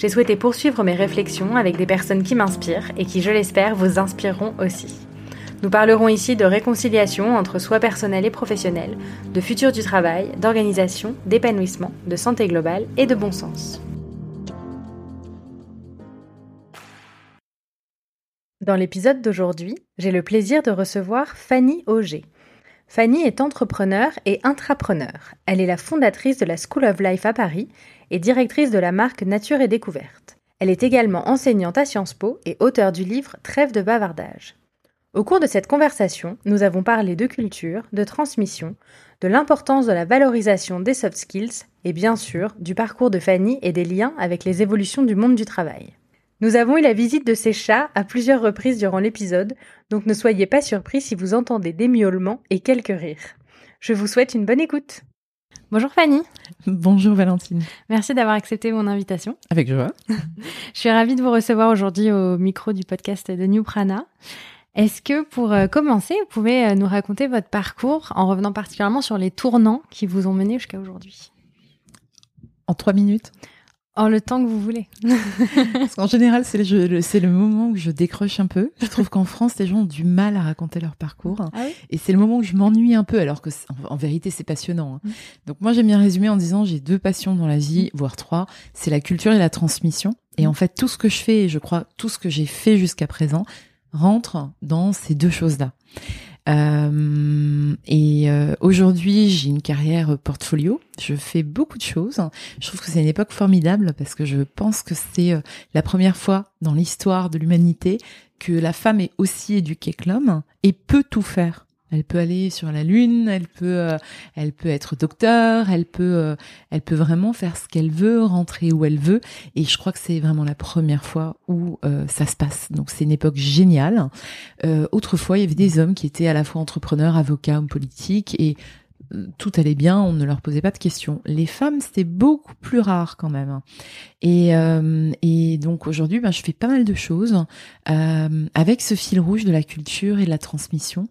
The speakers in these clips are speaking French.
J'ai souhaité poursuivre mes réflexions avec des personnes qui m'inspirent et qui, je l'espère, vous inspireront aussi. Nous parlerons ici de réconciliation entre soi personnel et professionnel, de futur du travail, d'organisation, d'épanouissement, de santé globale et de bon sens. Dans l'épisode d'aujourd'hui, j'ai le plaisir de recevoir Fanny Auger. Fanny est entrepreneur et intrapreneur. Elle est la fondatrice de la School of Life à Paris et directrice de la marque Nature et Découverte. Elle est également enseignante à Sciences Po et auteure du livre Trêve de bavardage. Au cours de cette conversation, nous avons parlé de culture, de transmission, de l'importance de la valorisation des soft skills et bien sûr du parcours de Fanny et des liens avec les évolutions du monde du travail. Nous avons eu la visite de ces chats à plusieurs reprises durant l'épisode, donc ne soyez pas surpris si vous entendez des miaulements et quelques rires. Je vous souhaite une bonne écoute. Bonjour Fanny. Bonjour Valentine. Merci d'avoir accepté mon invitation. Avec joie. Je suis ravie de vous recevoir aujourd'hui au micro du podcast de New Prana. Est-ce que pour euh, commencer, vous pouvez euh, nous raconter votre parcours en revenant particulièrement sur les tournants qui vous ont mené jusqu'à aujourd'hui? En trois minutes? En le temps que vous voulez. en général, c'est le, moment où je décroche un peu. Je trouve qu'en France, les gens ont du mal à raconter leur parcours. Ah et c'est le moment où je m'ennuie un peu, alors que en, vérité, c'est passionnant. Hein. Mm. Donc moi, j'aime bien résumer en disant j'ai deux passions dans la vie, voire trois. C'est la culture et la transmission. Et en mm. fait, tout ce que je fais, et je crois tout ce que j'ai fait jusqu'à présent, rentre dans ces deux choses-là. Euh, et euh, aujourd'hui, j'ai une carrière portfolio. Je fais beaucoup de choses. Je trouve que c'est une époque formidable parce que je pense que c'est euh, la première fois dans l'histoire de l'humanité que la femme est aussi éduquée que l'homme et peut tout faire. Elle peut aller sur la lune, elle peut, euh, elle peut être docteur, elle peut, euh, elle peut vraiment faire ce qu'elle veut, rentrer où elle veut. Et je crois que c'est vraiment la première fois où euh, ça se passe. Donc c'est une époque géniale. autrefois, il y avait des hommes qui étaient à la fois entrepreneurs, avocats, hommes politiques, et tout allait bien, on ne leur posait pas de questions. Les femmes, c'était beaucoup plus rare quand même. Et, euh, donc aujourd'hui, ben, je fais pas mal de choses euh, avec ce fil rouge de la culture et de la transmission.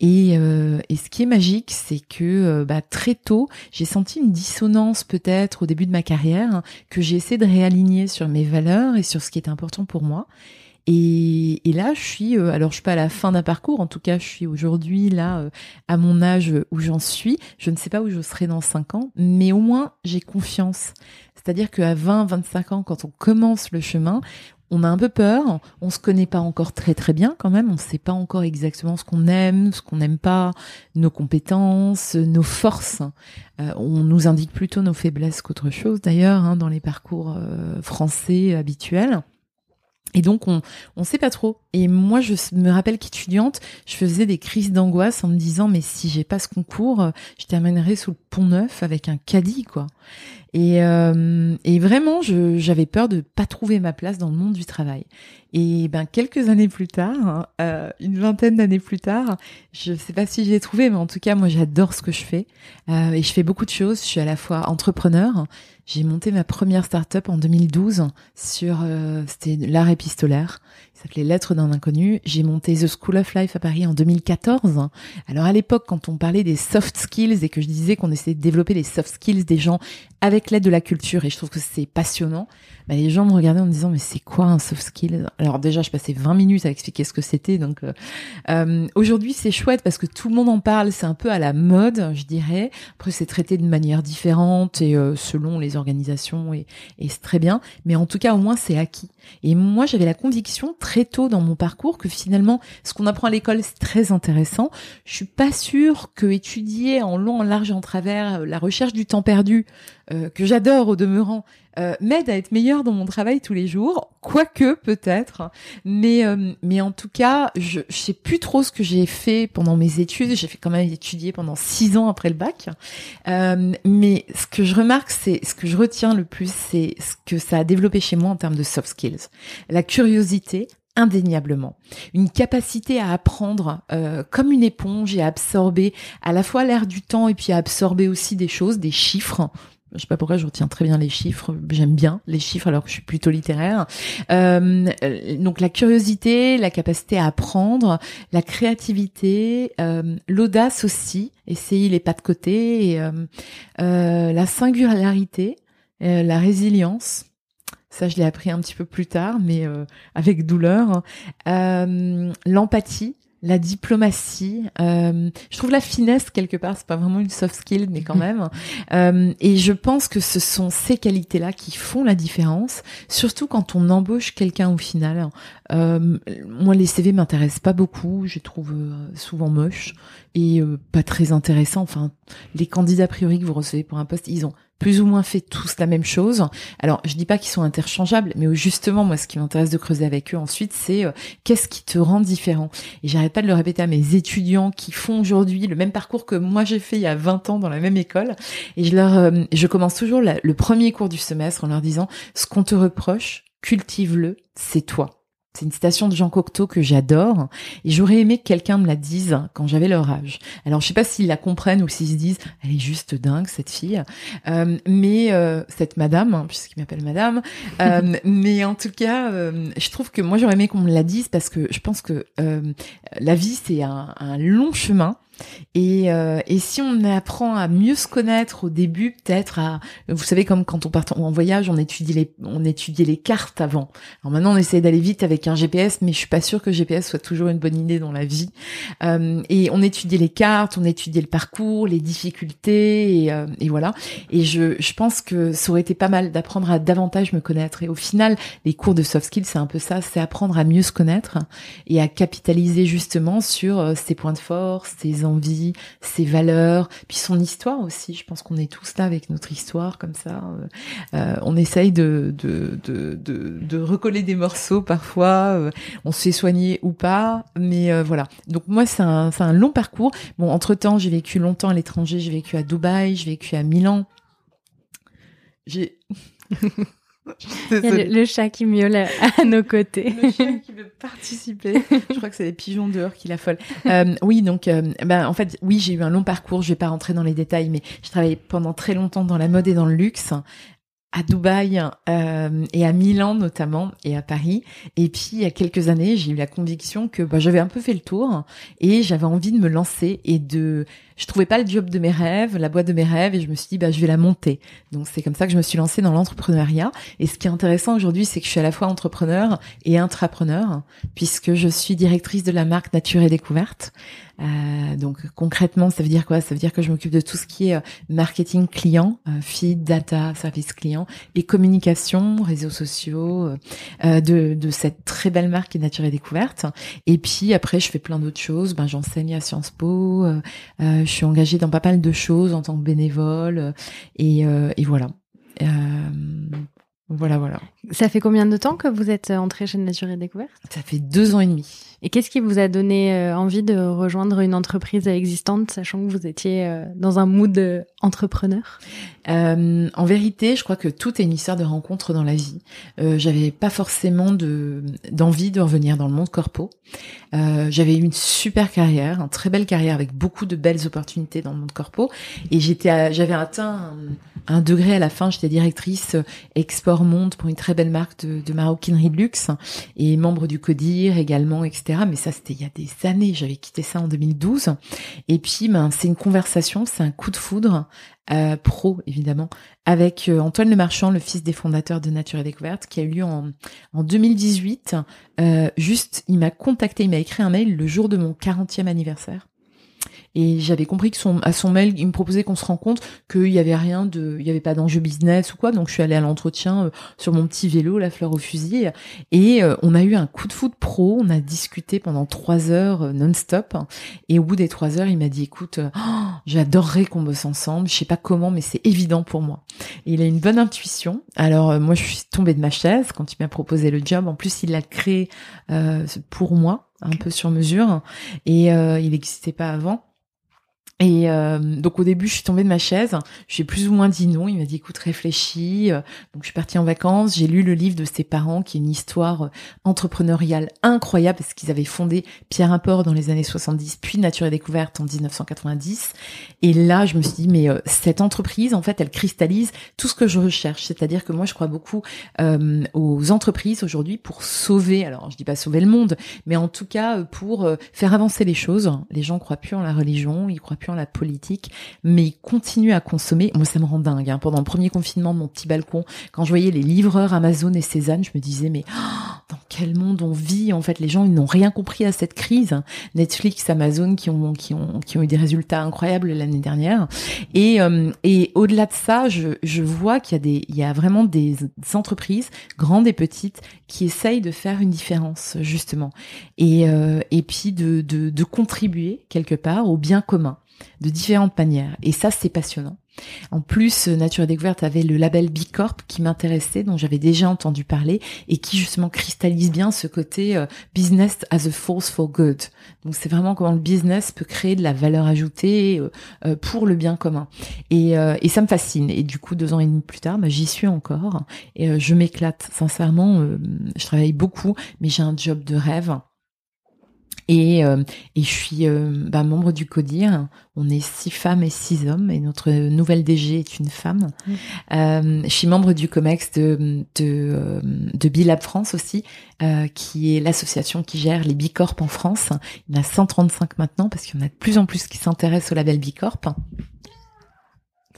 Et, euh, et ce qui est magique, c'est que bah, très tôt, j'ai senti une dissonance peut-être au début de ma carrière que j'ai essayé de réaligner sur mes valeurs et sur ce qui est important pour moi. Et, là, je suis, euh, alors je suis pas à la fin d'un parcours, en tout cas, je suis aujourd'hui là euh, à mon âge où j'en suis. Je ne sais pas où je serai dans 5 ans, mais au moins j'ai confiance. C'est-à-dire qu'à 20, 25 ans, quand on commence le chemin, on a un peu peur, on se connaît pas encore très très bien quand même, on ne sait pas encore exactement ce qu'on aime, ce qu'on n'aime pas, nos compétences, nos forces. Euh, on nous indique plutôt nos faiblesses qu'autre chose d'ailleurs hein, dans les parcours français habituels. Et donc on on sait pas trop. Et moi je me rappelle qu'étudiante, je faisais des crises d'angoisse en me disant mais si j'ai pas ce concours, je terminerai sous le pont neuf avec un caddie quoi. Et, euh, et vraiment, j'avais peur de pas trouver ma place dans le monde du travail. Et ben quelques années plus tard, hein, euh, une vingtaine d'années plus tard, je sais pas si j'ai trouvé, mais en tout cas moi j'adore ce que je fais euh, et je fais beaucoup de choses. Je suis à la fois entrepreneur. J'ai monté ma première start-up en 2012 sur euh, c'était l'art épistolaire. Il s'appelait Lettres d'un inconnu. J'ai monté The School of Life à Paris en 2014. Alors à l'époque, quand on parlait des soft skills et que je disais qu'on essayait de développer les soft skills des gens avec l'aide de la culture, et je trouve que c'est passionnant, bah, les gens me regardaient en me disant mais c'est quoi un soft skill? Alors déjà, je passais 20 minutes à expliquer ce que c'était. Donc euh, euh, aujourd'hui, c'est chouette parce que tout le monde en parle. C'est un peu à la mode, je dirais. Après, c'est traité de manière différente et euh, selon les organisations et, et c'est très bien. Mais en tout cas, au moins, c'est acquis. Et moi, j'avais la conviction très tôt dans mon parcours que finalement, ce qu'on apprend à l'école, c'est très intéressant. Je suis pas sûre que étudier en long, en large en travers la recherche du temps perdu, euh, que j'adore au demeurant, euh, m'aide à être meilleure dans mon travail tous les jours, quoique peut-être, mais euh, mais en tout cas, je, je sais plus trop ce que j'ai fait pendant mes études. J'ai fait quand même étudier pendant six ans après le bac, euh, mais ce que je remarque, c'est ce que je retiens le plus, c'est ce que ça a développé chez moi en termes de soft skills, la curiosité, indéniablement. Une capacité à apprendre euh, comme une éponge et à absorber à la fois l'air du temps et puis à absorber aussi des choses, des chiffres. Je sais pas pourquoi je retiens très bien les chiffres. J'aime bien les chiffres alors que je suis plutôt littéraire. Euh, donc la curiosité, la capacité à apprendre, la créativité, euh, l'audace aussi, essayer les pas de côté, et, la singularité, la résilience. Ça, je l'ai appris un petit peu plus tard, mais euh, avec douleur. Euh, L'empathie, la diplomatie. Euh, je trouve la finesse quelque part, c'est pas vraiment une soft skill, mais quand même. euh, et je pense que ce sont ces qualités-là qui font la différence, surtout quand on embauche quelqu'un au final. Euh, moi, les CV m'intéressent pas beaucoup, je les trouve euh, souvent moches et euh, pas très intéressants. Enfin, les candidats a priori que vous recevez pour un poste, ils ont plus ou moins fait tous la même chose. Alors, je dis pas qu'ils sont interchangeables, mais justement, moi, ce qui m'intéresse de creuser avec eux ensuite, c'est qu'est-ce qui te rend différent? Et j'arrête pas de le répéter à mes étudiants qui font aujourd'hui le même parcours que moi j'ai fait il y a 20 ans dans la même école. Et je leur, je commence toujours le premier cours du semestre en leur disant, ce qu'on te reproche, cultive-le, c'est toi. C'est une citation de Jean Cocteau que j'adore et j'aurais aimé que quelqu'un me la dise quand j'avais leur âge. Alors je sais pas s'ils la comprennent ou s'ils se disent elle est juste dingue cette fille, euh, mais euh, cette madame hein, puisqu'il m'appelle madame, euh, mais en tout cas je trouve que moi j'aurais aimé qu'on me la dise parce que je pense que la vie c'est un, un long chemin et, euh, et si on apprend à mieux se connaître au début, peut-être à, vous savez, comme quand on part en voyage, on étudie les, on étudiait les cartes avant. Alors maintenant, on essaie d'aller vite avec un GPS, mais je suis pas sûre que GPS soit toujours une bonne idée dans la vie. Euh, et on étudiait les cartes, on étudiait le parcours, les difficultés, et, euh, et voilà. Et je, je pense que ça aurait été pas mal d'apprendre à davantage me connaître. Et au final, les cours de soft skills, c'est un peu ça, c'est apprendre à mieux se connaître et à capitaliser justement sur euh, ses points de force, ses envie, ses valeurs, puis son histoire aussi. Je pense qu'on est tous là avec notre histoire comme ça. Euh, euh, on essaye de de, de, de, recoller des morceaux parfois. Euh, on se fait soigner ou pas, mais voilà. Donc moi, c'est un, un long parcours. Bon, entre-temps, j'ai vécu longtemps à l'étranger. J'ai vécu à Dubaï, j'ai vécu à Milan. J'ai... Il y a le, chat qui miaule à, nos côtés. Le chat qui veut participer. Je crois que c'est les pigeons dehors qui l'affolent. Euh, oui, donc, euh, ben, en fait, oui, j'ai eu un long parcours. Je vais pas rentrer dans les détails, mais je travaillé pendant très longtemps dans la mode et dans le luxe à Dubaï euh, et à Milan notamment et à Paris. Et puis il y a quelques années, j'ai eu la conviction que bah, j'avais un peu fait le tour et j'avais envie de me lancer et de. Je trouvais pas le job de mes rêves, la boîte de mes rêves, et je me suis dit bah je vais la monter. Donc c'est comme ça que je me suis lancée dans l'entrepreneuriat. Et ce qui est intéressant aujourd'hui, c'est que je suis à la fois entrepreneur et intrapreneur, puisque je suis directrice de la marque Nature et Découverte. Euh, donc concrètement, ça veut dire quoi? Ça veut dire que je m'occupe de tout ce qui est euh, marketing client, euh, feed, data, service client et communication, réseaux sociaux euh, de, de cette très belle marque qui est Nature et Découverte. Et puis après, je fais plein d'autres choses. Ben, j'enseigne à Sciences Po. je suis engagée dans pas mal de choses en tant que bénévole. et, et voilà. voilà, voilà. Ça fait combien de temps que vous êtes entrée chez Nature et Découverte? Ça fait deux ans et demi. Et qu'est-ce qui vous a donné euh, envie de rejoindre une entreprise existante, sachant que vous étiez euh, dans un mood euh, entrepreneur? En vérité, je crois que tout est une histoire de rencontre dans la vie. Euh, J'avais pas forcément de d'envie de revenir dans le monde corpo. Euh, J'avais une super carrière, une très belle carrière avec beaucoup de belles opportunités dans le monde corpo, et j'étais, j'avais atteint un, degré à la fin. J'étais directrice export monde pour une très belle marque de, de maroquinerie de luxe et membre du CODIR également, etc. Mais ça, c'était il y a des années. J'avais quitté ça en 2012. Et puis, ben, c'est une conversation, c'est un coup de foudre euh, pro, évidemment, avec euh, Antoine Lemarchand, le fils des fondateurs de Nature et Découverte, qui a eu lieu en, en 2018. Euh, juste, il m'a contacté, il m'a écrit un mail le jour de mon 40e anniversaire. Et j'avais compris que son, à son mail, il me proposait qu'on se rencontre, qu'il y avait rien de, il y avait pas d'enjeu business ou quoi. Donc je suis allée à l'entretien euh, sur mon petit vélo, la fleur au fusil, et euh, on a eu un coup de foot pro. On a discuté pendant trois heures euh, non-stop. Et au bout des trois heures, il m'a dit, écoute, oh, j'adorerais qu'on bosse ensemble. Je sais pas comment, mais c'est évident pour moi. Et il a une bonne intuition. Alors moi, je suis tombée de ma chaise quand il m'a proposé le job. En plus, il l'a créé pour moi, un peu sur mesure, et il n'existait pas avant. Et euh, donc au début, je suis tombée de ma chaise. J'ai plus ou moins dit non. Il m'a dit écoute, réfléchis. Euh, donc je suis partie en vacances. J'ai lu le livre de ses parents, qui est une histoire euh, entrepreneuriale incroyable parce qu'ils avaient fondé Pierre Import dans les années 70, puis Nature et Découverte en 1990. Et là, je me suis dit mais cette entreprise, en fait, elle cristallise tout ce que je recherche. C'est-à-dire que moi, je crois beaucoup aux entreprises aujourd'hui pour sauver. Alors je dis pas sauver le monde, mais en tout cas pour faire avancer les choses. Les gens croient plus en la religion, ils croient plus la politique, mais il continue à consommer. Moi, ça me rend dingue. Hein. Pendant le premier confinement, mon petit balcon, quand je voyais les livreurs Amazon et Cézanne, je me disais, mais oh, dans quel monde on vit En fait, les gens, ils n'ont rien compris à cette crise. Netflix, Amazon, qui ont, qui ont, qui ont eu des résultats incroyables l'année dernière. Et, euh, et au-delà de ça, je, je vois qu'il y a des, il y a vraiment des entreprises, grandes et petites, qui essayent de faire une différence, justement. Et, euh, et puis de, de, de contribuer quelque part au bien commun de différentes manières. Et ça, c'est passionnant. En plus, Nature et Découverte avait le label B Corp qui m'intéressait, dont j'avais déjà entendu parler, et qui justement cristallise bien ce côté euh, business as a force for good. Donc c'est vraiment comment le business peut créer de la valeur ajoutée euh, euh, pour le bien commun. Et, et, ça me fascine. Et du coup, deux ans et demi plus tard, bah, j'y suis encore. Et je m'éclate. Sincèrement, je travaille beaucoup, mais j'ai un job de rêve. Et, euh, et je suis euh, bah, membre du CODIR. On est six femmes et six hommes, et notre nouvelle DG est une femme. Mmh. Euh, je suis membre du COMEX de, de, de Bilab France aussi, qui est l'association qui gère les Bicorp en France. Il y en a 135 maintenant, parce qu'il y en a de plus en plus qui s'intéressent au label Bicorp.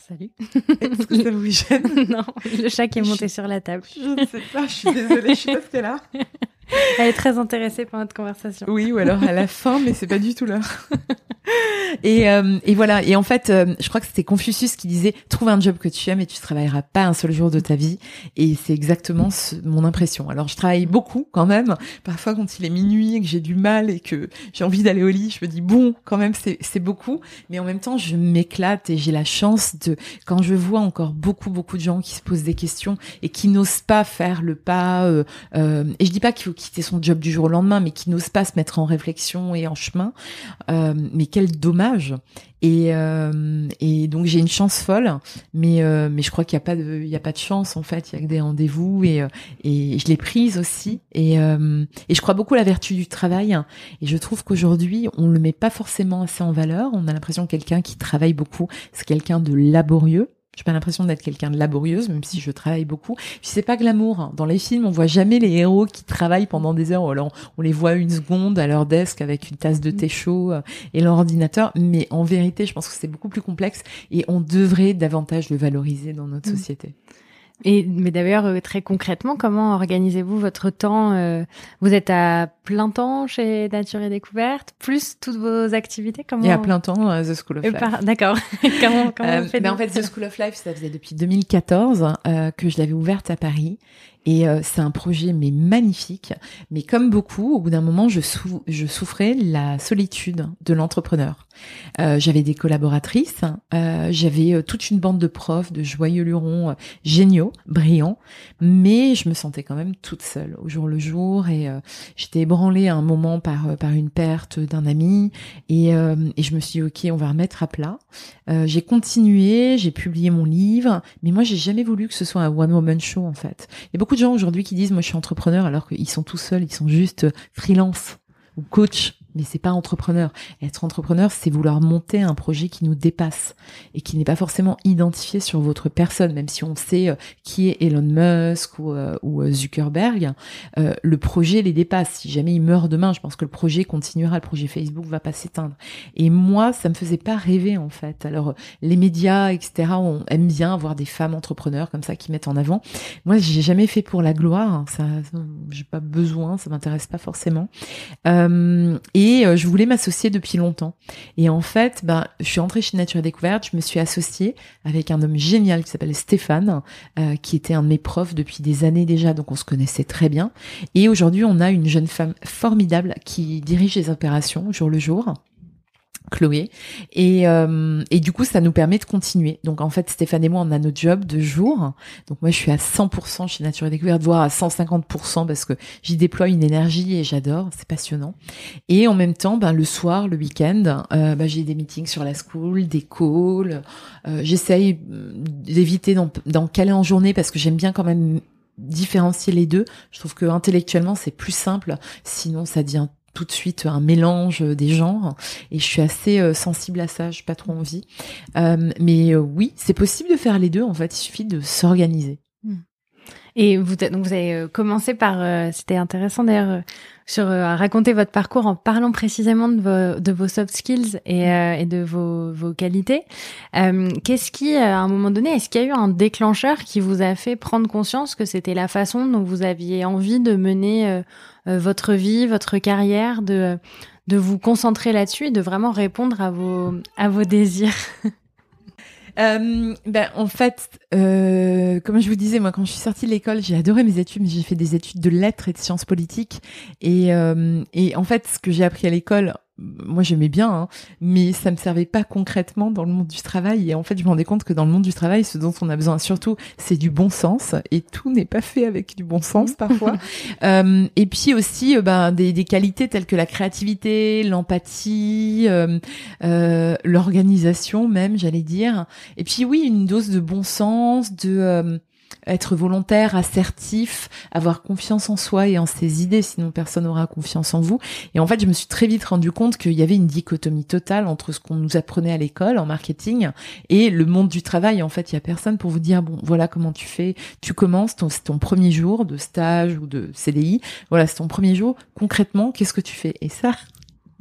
Salut. Est-ce que ça vous gêne? Non, le chat qui est monté sur la table. Je ne sais pas, je suis désolée, je suis pas là. Elle est très intéressée par notre conversation. Oui, ou alors à la fin, mais c'est pas du tout l'heure. et, euh, et voilà. Et en fait, euh, je crois que c'était Confucius qui disait trouve un job que tu aimes et tu travailleras pas un seul jour de ta vie. Et c'est exactement mon impression. Alors, je travaille beaucoup quand même. Parfois, quand il est minuit et que j'ai du mal et que j'ai envie d'aller au lit, je me dis bon, quand même, c'est beaucoup. Mais en même temps, je m'éclate et j'ai la chance de quand je vois encore beaucoup beaucoup de gens qui se posent des questions et qui n'osent pas faire le pas. Euh, euh et je dis pas qu'il faut quitter son job du jour au lendemain, mais qui n'ose pas se mettre en réflexion et en chemin. Euh, mais quel dommage. Et, euh, et donc j'ai une chance folle, mais euh, mais je crois qu'il y a pas de il a pas de chance en fait. Il y a que des rendez-vous et et je l'ai prise aussi. Et et je crois beaucoup à la vertu du travail. Et je trouve qu'aujourd'hui on le met pas forcément assez en valeur. On a l'impression que quelqu'un qui travaille beaucoup, c'est quelqu'un de laborieux. J'ai pas l'impression d'être quelqu'un de laborieuse, même si je travaille beaucoup. Puis c'est pas glamour. Hein. Dans les films, on voit jamais les héros qui travaillent pendant des heures. Alors, on les voit une seconde à leur desk avec une tasse de thé chaud euh, et leur ordinateur. Mais en vérité, je pense que c'est beaucoup plus complexe et on devrait davantage le valoriser dans notre mmh. Et mais d'ailleurs euh, très concrètement, comment organisez-vous votre temps euh, Vous êtes à plein temps chez Nature et Découverte, plus toutes vos activités Comment Et à plein temps à The School of Life. D'accord. comment comment euh, ben, En fait, The School of Life, ça faisait depuis 2014 que je l'avais ouverte à Paris et euh, c'est un projet mais magnifique. Mais comme beaucoup, au bout d'un moment, je, je souffrais la solitude de l'entrepreneur. Euh, j'avais des collaboratrices, euh, j'avais euh, toute une bande de profs, de joyeux lurons euh, géniaux, brillants, mais je me sentais quand même toute seule au jour le jour et j'étais ébranlée à un moment par par une perte d'un ami et, et je me suis dit ok, on va remettre à plat. j'ai continué, j'ai publié mon livre, mais moi j'ai jamais voulu que ce soit un one woman show en fait. Il y a beaucoup beaucoup de gens aujourd'hui qui disent moi je suis entrepreneur alors qu'ils sont tout seuls, ils sont juste freelance ou coach mais c'est pas entrepreneur. Être entrepreneur, c'est vouloir monter un projet qui nous dépasse et qui n'est pas forcément identifié sur votre personne, même si on sait euh, qui est Elon Musk ou, euh, euh, Zuckerberg. le projet les dépasse. Si jamais il meurt demain, je pense que le projet continuera, le projet Facebook va pas s'éteindre. Et moi, ça me faisait pas rêver en fait. Alors les médias, etc., on aime bien avoir des femmes entrepreneurs comme ça qui mettent en avant. Moi, j'ai jamais fait pour la gloire. Ça, j'ai pas besoin, ça m'intéresse pas forcément. Et euh, je voulais m'associer depuis longtemps. Et en fait, ben, je suis entrée chez Nature Découverte, je me suis associée avec un homme génial qui s'appelle Stéphane, euh, qui était un de mes profs depuis des années déjà, donc on se connaissait très bien. Et aujourd'hui, on a une jeune femme formidable qui dirige les opérations jour le jour Chloé. Et, euh, et du coup, ça nous permet de continuer. Donc en fait, Stéphane et moi, on a notre job de jour. Donc moi, je suis à 100% chez Nature et Découverte, voire à 150% parce que j'y déploie une énergie et j'adore, c'est passionnant. Et en même temps, ben, le soir, le week-end, euh, ben, j'ai des meetings sur la school, des calls. Euh, J'essaye d'éviter d'en caler en journée parce que j'aime bien quand même différencier les deux. Je trouve que intellectuellement, c'est plus simple. Sinon, ça devient tout de suite un mélange des genres et je suis assez euh, sensible à ça, j'ai pas trop envie. Euh, mais euh, oui, c'est possible de faire les deux en fait, il suffit de s'organiser. Hmm. Et vous, donc vous avez commencé par, c'était intéressant d'ailleurs, sur raconter votre parcours en parlant précisément de vos, de vos soft skills et, hmm. et de vos, vos qualités. Qu'est-ce qui, à un moment donné, est-ce qu'il y a eu un déclencheur qui vous a fait prendre conscience que c'était la façon dont vous aviez envie de mener euh, votre vie, votre carrière, de, de vous concentrer là-dessus et de vraiment répondre à vos, à vos désirs? Euh, ben, en fait, euh, comme je vous disais, moi, quand je suis sortie de l'école, j'ai adoré mes études, mais j'ai fait des études de lettres et de sciences politiques. Et, euh, et en fait, ce que j'ai appris à l'école, moi j'aimais bien, hein, mais ça me servait pas concrètement dans le monde du travail. Et en fait, je me rendais compte que dans le monde du travail, ce dont on a besoin surtout, c'est du bon sens. Et tout n'est pas fait avec du bon sens parfois. euh, et puis aussi, euh, ben, des, des, qualités telles que la créativité, l'empathie, euh, euh, l'organisation même, j'allais dire. Et puis oui, une dose de bon sens, de être volontaire, assertif, avoir confiance en soi et en ses idées, sinon personne n'aura confiance en vous. Et en fait, je me suis très vite rendu compte qu'il y avait une dichotomie totale entre ce qu'on nous apprenait à l'école en marketing et le monde du travail. En fait, il y a personne pour vous dire bon, voilà comment tu fais. Tu commences, c'est ton premier jour de stage ou de CDI. Voilà, c'est ton premier jour. Concrètement, qu'est-ce que tu fais? Et ça,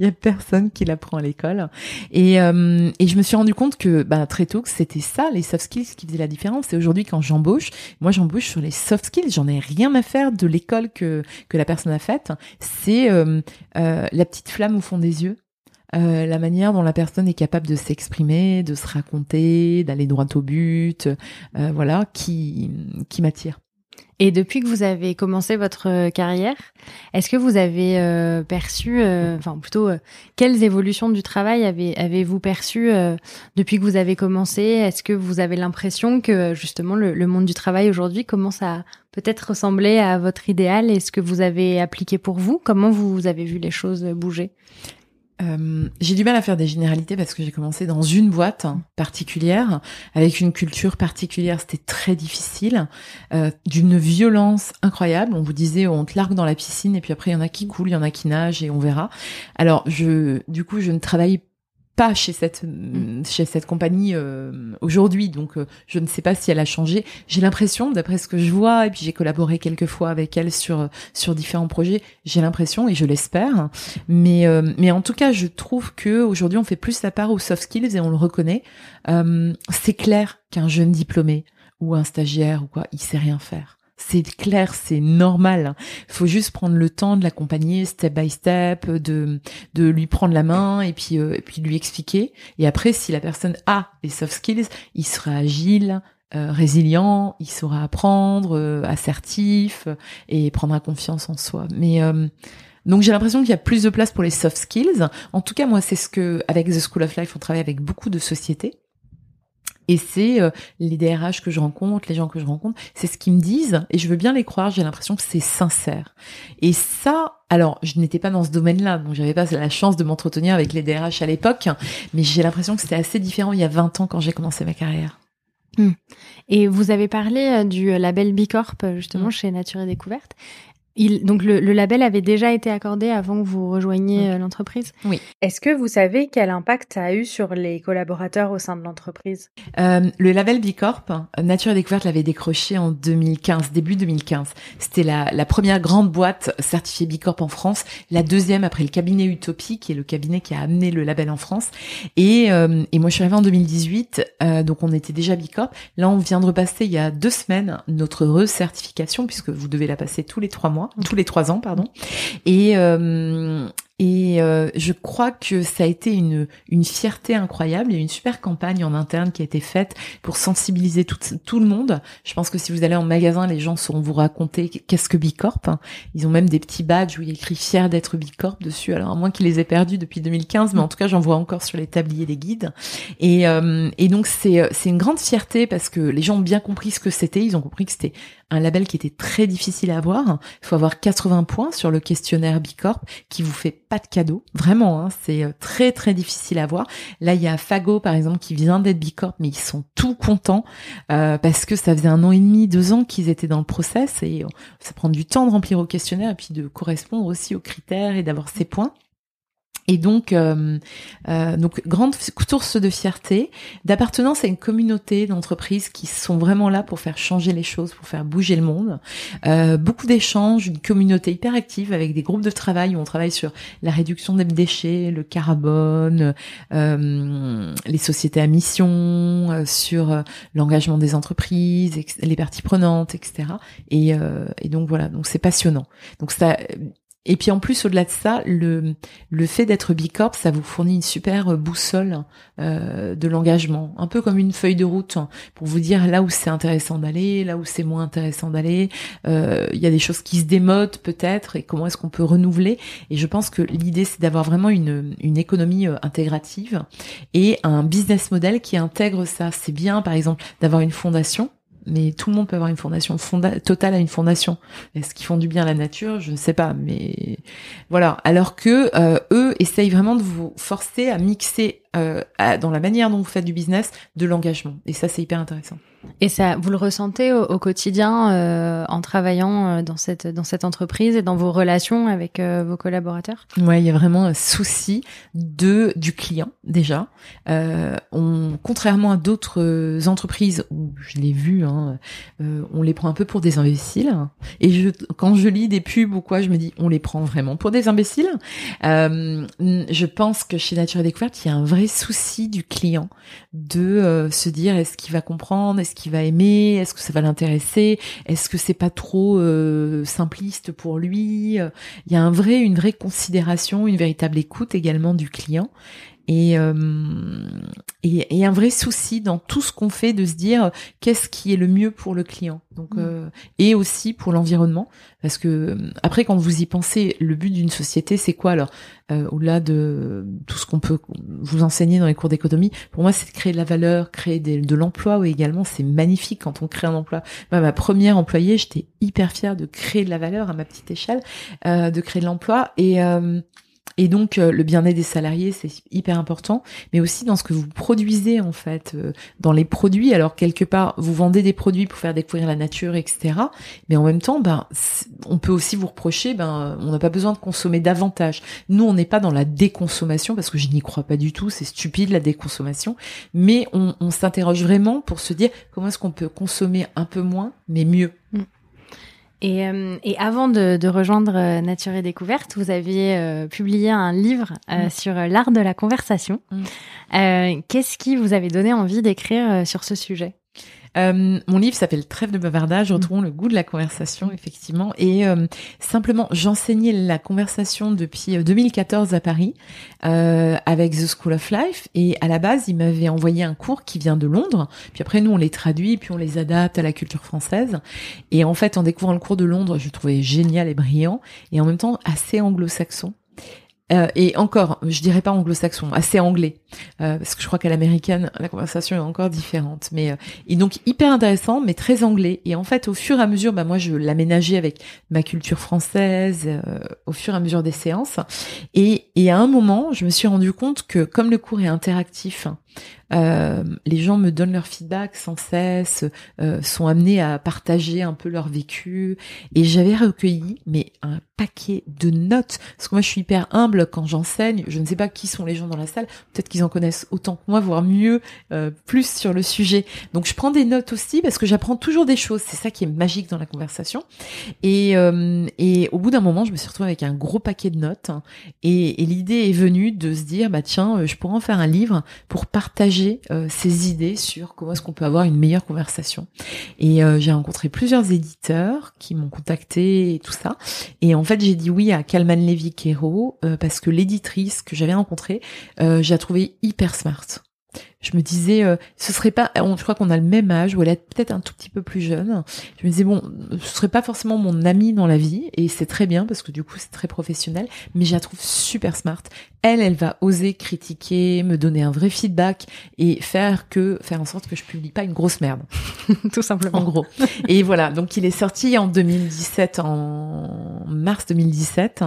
il y a personne qui l'apprend à l'école. Et, euh, et je me suis rendu compte que bah, très tôt que c'était ça, les soft skills qui faisaient la différence. Et aujourd'hui, quand j'embauche, moi j'embauche sur les soft skills. J'en ai rien à faire de l'école que que la personne a faite. C'est euh, euh, la petite flamme au fond des yeux. Euh, la manière dont la personne est capable de s'exprimer, de se raconter, d'aller droit au but, euh, voilà, qui qui m'attire. Et depuis que vous avez commencé votre euh, carrière, est-ce que vous avez euh, perçu, euh, enfin plutôt, quelles évolutions du travail avez, avez-vous perçu depuis que vous avez commencé? Est-ce que vous avez l'impression que justement le, le monde du travail aujourd'hui commence à peut-être ressembler à votre idéal? Et ce que vous avez appliqué pour vous Comment vous avez vu les choses bouger? Euh, j'ai du mal à faire des généralités parce que j'ai commencé dans une boîte particulière, avec une culture particulière. C'était très difficile, euh, d'une violence incroyable. On vous disait, on te largue dans la piscine et puis après il y en a qui coulent, il y en a qui nagent et on verra. Alors je, du coup, je ne travaille pas chez cette mm. chez cette compagnie euh, aujourd'hui, donc euh, je ne sais pas si elle a changé. J'ai l'impression, d'après ce que je vois, et puis j'ai collaboré quelques fois avec elle sur sur différents projets, j'ai l'impression et je l'espère. Mais euh, mais en tout cas, je trouve que aujourd'hui on fait plus la part aux soft skills et on le reconnaît. c'est clair qu'un jeune diplômé ou un stagiaire ou quoi, il sait rien faire c'est clair, c'est normal. Il faut juste prendre le temps de l'accompagner step by step, de de lui prendre la main et puis euh, et puis lui expliquer. Et après, si la personne a les soft skills, il sera agile, euh, résilient, il saura apprendre, euh, assertif et prendra confiance en soi. Mais donc j'ai l'impression qu'il y a plus de place pour les soft skills. En tout cas, moi, c'est ce que avec The School of Life, on travaille avec beaucoup de sociétés. Et c'est euh, les DRH que je rencontre, les gens que je rencontre, c'est ce qu'ils me disent et je veux bien les croire, j'ai l'impression que c'est sincère. Et ça, alors je n'étais pas dans ce domaine-là, donc j'avais pas la chance de m'entretenir avec les DRH à l'époque, mais j'ai l'impression que c'était assez différent il y a 20 ans quand j'ai commencé ma carrière. Hmm. Et vous avez parlé euh, du label Bicorp justement hmm. chez Nature et Découverte. Il, donc le, le, label avait déjà été accordé avant que vous rejoigniez euh, l'entreprise? Oui. Est-ce que vous savez quel impact ça a eu sur les collaborateurs au sein de l'entreprise? Euh, Le label Bicorp, Nature et Découverte l'avait décroché en 2015, début 2015. C'était la, la, première grande boîte certifiée Bicorp en France, la deuxième après le cabinet Utopie, qui est le cabinet qui a amené le label en France. Et, euh, et moi, je suis arrivée en 2018, euh, donc on était déjà Bicorp. Là, on vient de repasser il y a deux semaines notre recertification, puisque vous devez la passer tous les trois mois tous les trois ans, pardon. Et, euh, Et euh, je crois que ça a été une, une fierté incroyable. Il y a une super campagne en interne qui a été faite pour sensibiliser tout, le monde. Je pense que si vous allez en magasin, les gens sauront vous raconter qu'est-ce que Bicorp. Ils ont même des petits badges où il y a écrit fier d'être Bicorp dessus. Alors à moins qu'ils les aient perdus depuis 2015, mais en tout cas j'en vois encore sur les tabliers des guides. Et, euh, et donc c'est c'est une grande fierté parce que les gens ont bien compris ce que c'était. Ils ont compris que c'était un label qui était très difficile à avoir. Il faut avoir 80 points sur le questionnaire Bicorp qui vous fait pas de cadeau. Vraiment, hein, c'est euh, très très difficile à avoir. Là, il y a Fago par exemple qui vient d'être Bicorp, mais ils sont tout contents euh, parce que ça faisait un an et demi, deux ans qu'ils étaient dans le process et euh, ça prend du temps de remplir au questionnaire et puis de correspondre aussi aux critères et d'avoir ces points. Et donc, euh, euh, donc grande source de fierté, d'appartenance à une communauté d'entreprises qui sont vraiment là pour faire changer les choses, pour faire bouger le monde. Euh, beaucoup d'échanges, une communauté hyper active avec des groupes de travail où on travaille sur la réduction des déchets, le carbone, euh, les sociétés à mission, euh, sur euh, l'engagement des entreprises, les parties prenantes, etc. Et, et donc voilà, donc c'est passionnant. Donc ça et puis en plus, au-delà de ça, le, le fait d'être Bicorp, ça vous fournit une super boussole euh, de l'engagement, un peu comme une feuille de route pour vous dire là où c'est intéressant d'aller, là où c'est moins intéressant d'aller. Euh, il y a des choses qui se démodent peut-être et comment est-ce qu'on peut renouveler. Et je pense que l'idée, c'est d'avoir vraiment une, une économie euh, intégrative et un business model qui intègre ça. C'est bien, par exemple, d'avoir une fondation mais tout le monde peut avoir une fondation fonda totale à une fondation. Est-ce qu'ils font du bien à la nature? Je ne sais pas, mais voilà. Alors que euh, eux essayent vraiment de vous forcer à mixer euh, dans la manière dont vous faites du business de l'engagement, et ça c'est hyper intéressant. Et ça, vous le ressentez au, quotidien euh, en travaillant euh, dans cette entreprise et dans vos relations avec euh, vos collaborateurs? Ouais, il y a vraiment un souci de du client déjà. On, contrairement à d'autres entreprises où je l'ai vu, hein, on les prend un peu pour des imbéciles. Et quand je lis des pubs ou quoi, je me dis, on les prend vraiment pour des imbéciles. je pense que chez Nature et Découverte, il y a un vrai souci du client de se dire, est-ce qu'il va comprendre, est-ce qu'il va aimer Est-ce que ça va l'intéresser Est-ce que c'est pas trop euh, simpliste pour lui Il y a un vrai, une vraie considération, une véritable écoute également du client. Euh, et, et, un vrai souci dans tout ce qu'on fait de se dire qu'est-ce qui est le mieux pour le client. Donc mm. euh, et aussi pour l'environnement. Parce que après quand vous y pensez le but d'une société c'est quoi alors? Euh, au-delà de tout ce qu'on peut vous enseigner dans les cours d'économie pour moi c'est de créer de la valeur créer de l'emploi ou également c'est magnifique quand on crée un emploi. Ma première employée j'étais hyper fière de créer de la valeur à ma petite échelle de créer de l'emploi. Et et donc euh, le bien-être des salariés, c'est hyper important, mais aussi dans ce que vous produisez en fait, euh, dans les produits. Alors quelque part, vous vendez des produits pour faire découvrir la nature, etc. Mais en même temps, ben, on peut aussi vous reprocher, ben, on n'a pas besoin de consommer davantage. Nous, on n'est pas dans la déconsommation parce que je n'y crois pas du tout. C'est stupide la déconsommation, mais on, on s'interroge vraiment pour se dire comment est-ce qu'on peut consommer un peu moins, mais mieux? Et, euh, et, avant de, de, rejoindre euh, Nature et Découverte, vous aviez euh, publié un livre mm. sur l'art de la conversation. Mm. Qu'est-ce qui vous avait donné envie d'écrire sur ce sujet? Euh, mon livre s'appelle Trêve de bavardage, mm. retrouvons le goût de la conversation, effectivement. Et euh, simplement, j'enseignais la conversation depuis 2014 euh, à Paris euh, avec The School of Life. Et à la base, il m'avait envoyé un cours qui vient de Londres. Puis après, nous, on les traduit, puis on les adapte à la culture française. Et en fait, en découvrant le cours de Londres, je le trouvais génial et brillant, et en même temps assez anglo-saxon. Euh, et encore, je dirais pas anglo-saxon, assez anglais, euh, parce que je crois qu'à l'américaine, la conversation est encore différente. Mais euh, et donc hyper intéressant, mais très anglais. Et en fait, au fur et à mesure, bah moi, je l'aménageais avec ma culture française, au fur et à mesure des séances. Et, et à un moment, je me suis rendu compte que comme le cours est interactif, euh, les gens me donnent leur feedback sans cesse, euh, sont amenés à partager un peu leur vécu. Et j'avais recueilli, mais un paquet de notes. Parce que moi, je suis hyper humble quand j'enseigne. Je ne sais pas qui sont les gens dans la salle. Peut-être qu'ils en connaissent autant que moi, voire mieux, euh, plus sur le sujet. Donc, je prends des notes aussi parce que j'apprends toujours des choses. C'est ça qui est magique dans la conversation. Et, au bout d'un moment, je me suis retrouvée avec un gros paquet de notes. Et, et l'idée est venue de se dire, bah tiens, je pourrais en faire un livre pour partager euh, ces idées sur comment est-ce qu'on peut avoir une meilleure conversation. Et euh, j'ai rencontré plusieurs éditeurs qui m'ont contacté et tout ça. Et en fait, j'ai dit oui à Kalman Levy Kero euh, parce que l'éditrice que j'avais rencontrée, j'ai trouvé hyper smart je me disais, euh, ce serait pas, je crois qu'on a le même âge, ou elle est peut-être un tout petit peu plus jeune. Je me disais, bon, ce serait pas forcément mon amie dans la vie, et c'est très bien parce que du coup c'est très professionnel, mais je la trouve super smart. Elle, elle va oser critiquer, me donner un vrai feedback et faire que, faire en sorte que je publie pas une grosse merde. tout simplement. En gros. Et voilà. Donc il est sorti en 2017, en mars 2017.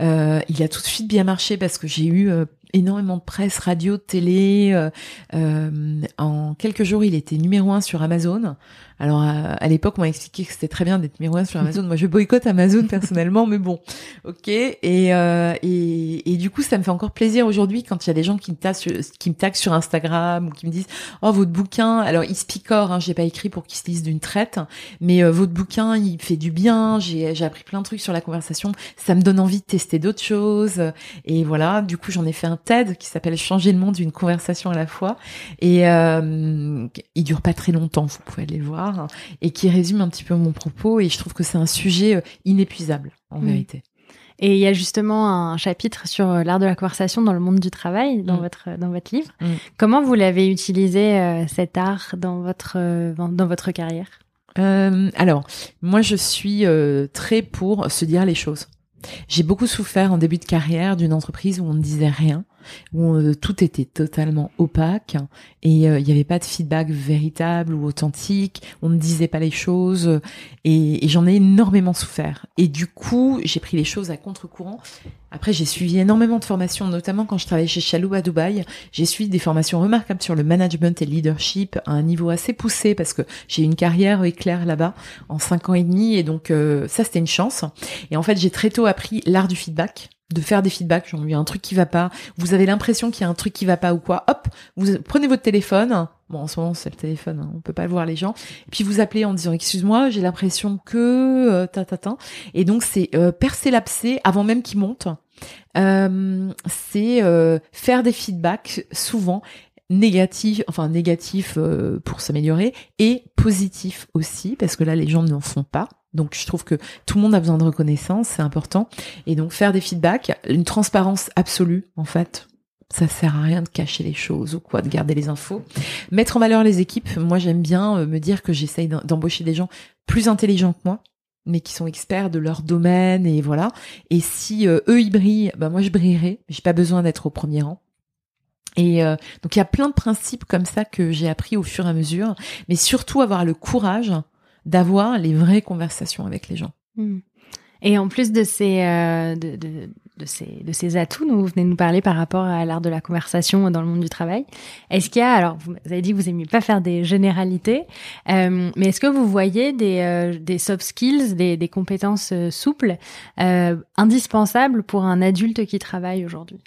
Euh, il a tout de suite bien marché parce que j'ai eu euh, énormément de presse, radio, télé. Euh, euh, en quelques jours, il était numéro un sur Amazon. Alors à, l'époque, on m'a expliqué que c'était très bien d'être un sur Amazon. Moi, je boycotte Amazon personnellement, mais bon, ok. Et, euh, et, et du coup, ça me fait encore plaisir aujourd'hui quand il y a des gens qui me taguent, qui me sur Instagram ou qui me disent oh votre bouquin. Alors il se picore, hein, j'ai pas écrit pour qu'il se lise d'une traite, mais euh, votre bouquin il fait du bien. J'ai j'ai appris plein de trucs sur la conversation. Ça me donne envie de tester d'autres choses. Et voilà, du coup j'en ai fait un TED qui s'appelle Changer le monde d'une conversation à la fois. Et euh, il dure pas très longtemps, vous pouvez aller le voir et qui résume un petit peu mon propos. Et je trouve que c'est un sujet euh, inépuisable, en mm. vérité. Et il y a justement un chapitre sur euh, l'art de la conversation dans le monde du travail dans mm. votre dans votre livre. Mm. Comment vous l'avez utilisé euh, cet art dans votre dans votre carrière? Alors, moi je suis très pour se dire les choses. J'ai beaucoup souffert en début de carrière d'une entreprise où on ne disait rien où euh, tout était totalement opaque et euh, il n'y avait pas de feedback véritable ou authentique, on ne disait pas les choses et, j'en ai énormément souffert. Et du coup, j'ai pris les choses à contre-courant. Après, j'ai suivi énormément de formations, notamment quand je travaillais chez Chalou à Dubaï. J'ai suivi des formations remarquables sur le management et le leadership à un niveau assez poussé parce que j'ai une carrière éclair là-bas en cinq ans et demi et donc euh, ça c'était une chance. Et en fait, j'ai très tôt appris l'art du feedback de faire des feedbacks, genre il y a un truc qui va pas, vous avez l'impression qu'il y a un truc qui va pas ou quoi, hop, vous prenez votre téléphone, bon en ce moment c'est le téléphone, hein, on peut pas voir les gens, puis vous appelez en disant excuse-moi, j'ai l'impression que euh, ta, et donc c'est euh, percer l'abcès avant même qu'il monte, euh, c'est euh, faire des feedbacks souvent négatifs, enfin négatifs pour s'améliorer et positifs aussi parce que là les gens n'en font pas donc je trouve que tout le monde a besoin de reconnaissance, c'est important. Et donc faire des feedbacks, une transparence absolue en fait. Ça sert à rien de cacher les choses ou quoi, de garder les infos. Mettre en valeur les équipes. Moi, j'aime bien euh, me dire que j'essaye d'embaucher des gens plus intelligents que moi, mais qui sont experts de leur domaine et voilà. Et si euh, eux ils brillent, bah moi je brillerai. J'ai pas besoin d'être au premier rang. Et euh, donc il y a plein de principes comme ça que j'ai appris au fur et à mesure, mais surtout avoir le courage d'avoir les vraies conversations avec les gens. Hmm. Et en plus de ces, euh, de, de, de, ces, de ces atouts dont vous venez nous parler par rapport à l'art de la conversation dans le monde du travail, est-ce qu'il y a, alors vous avez dit que vous aimiez pas faire des généralités, euh, mais est-ce que vous voyez des, euh, des soft skills, des, des compétences euh, souples euh, indispensables pour un adulte qui travaille aujourd'hui?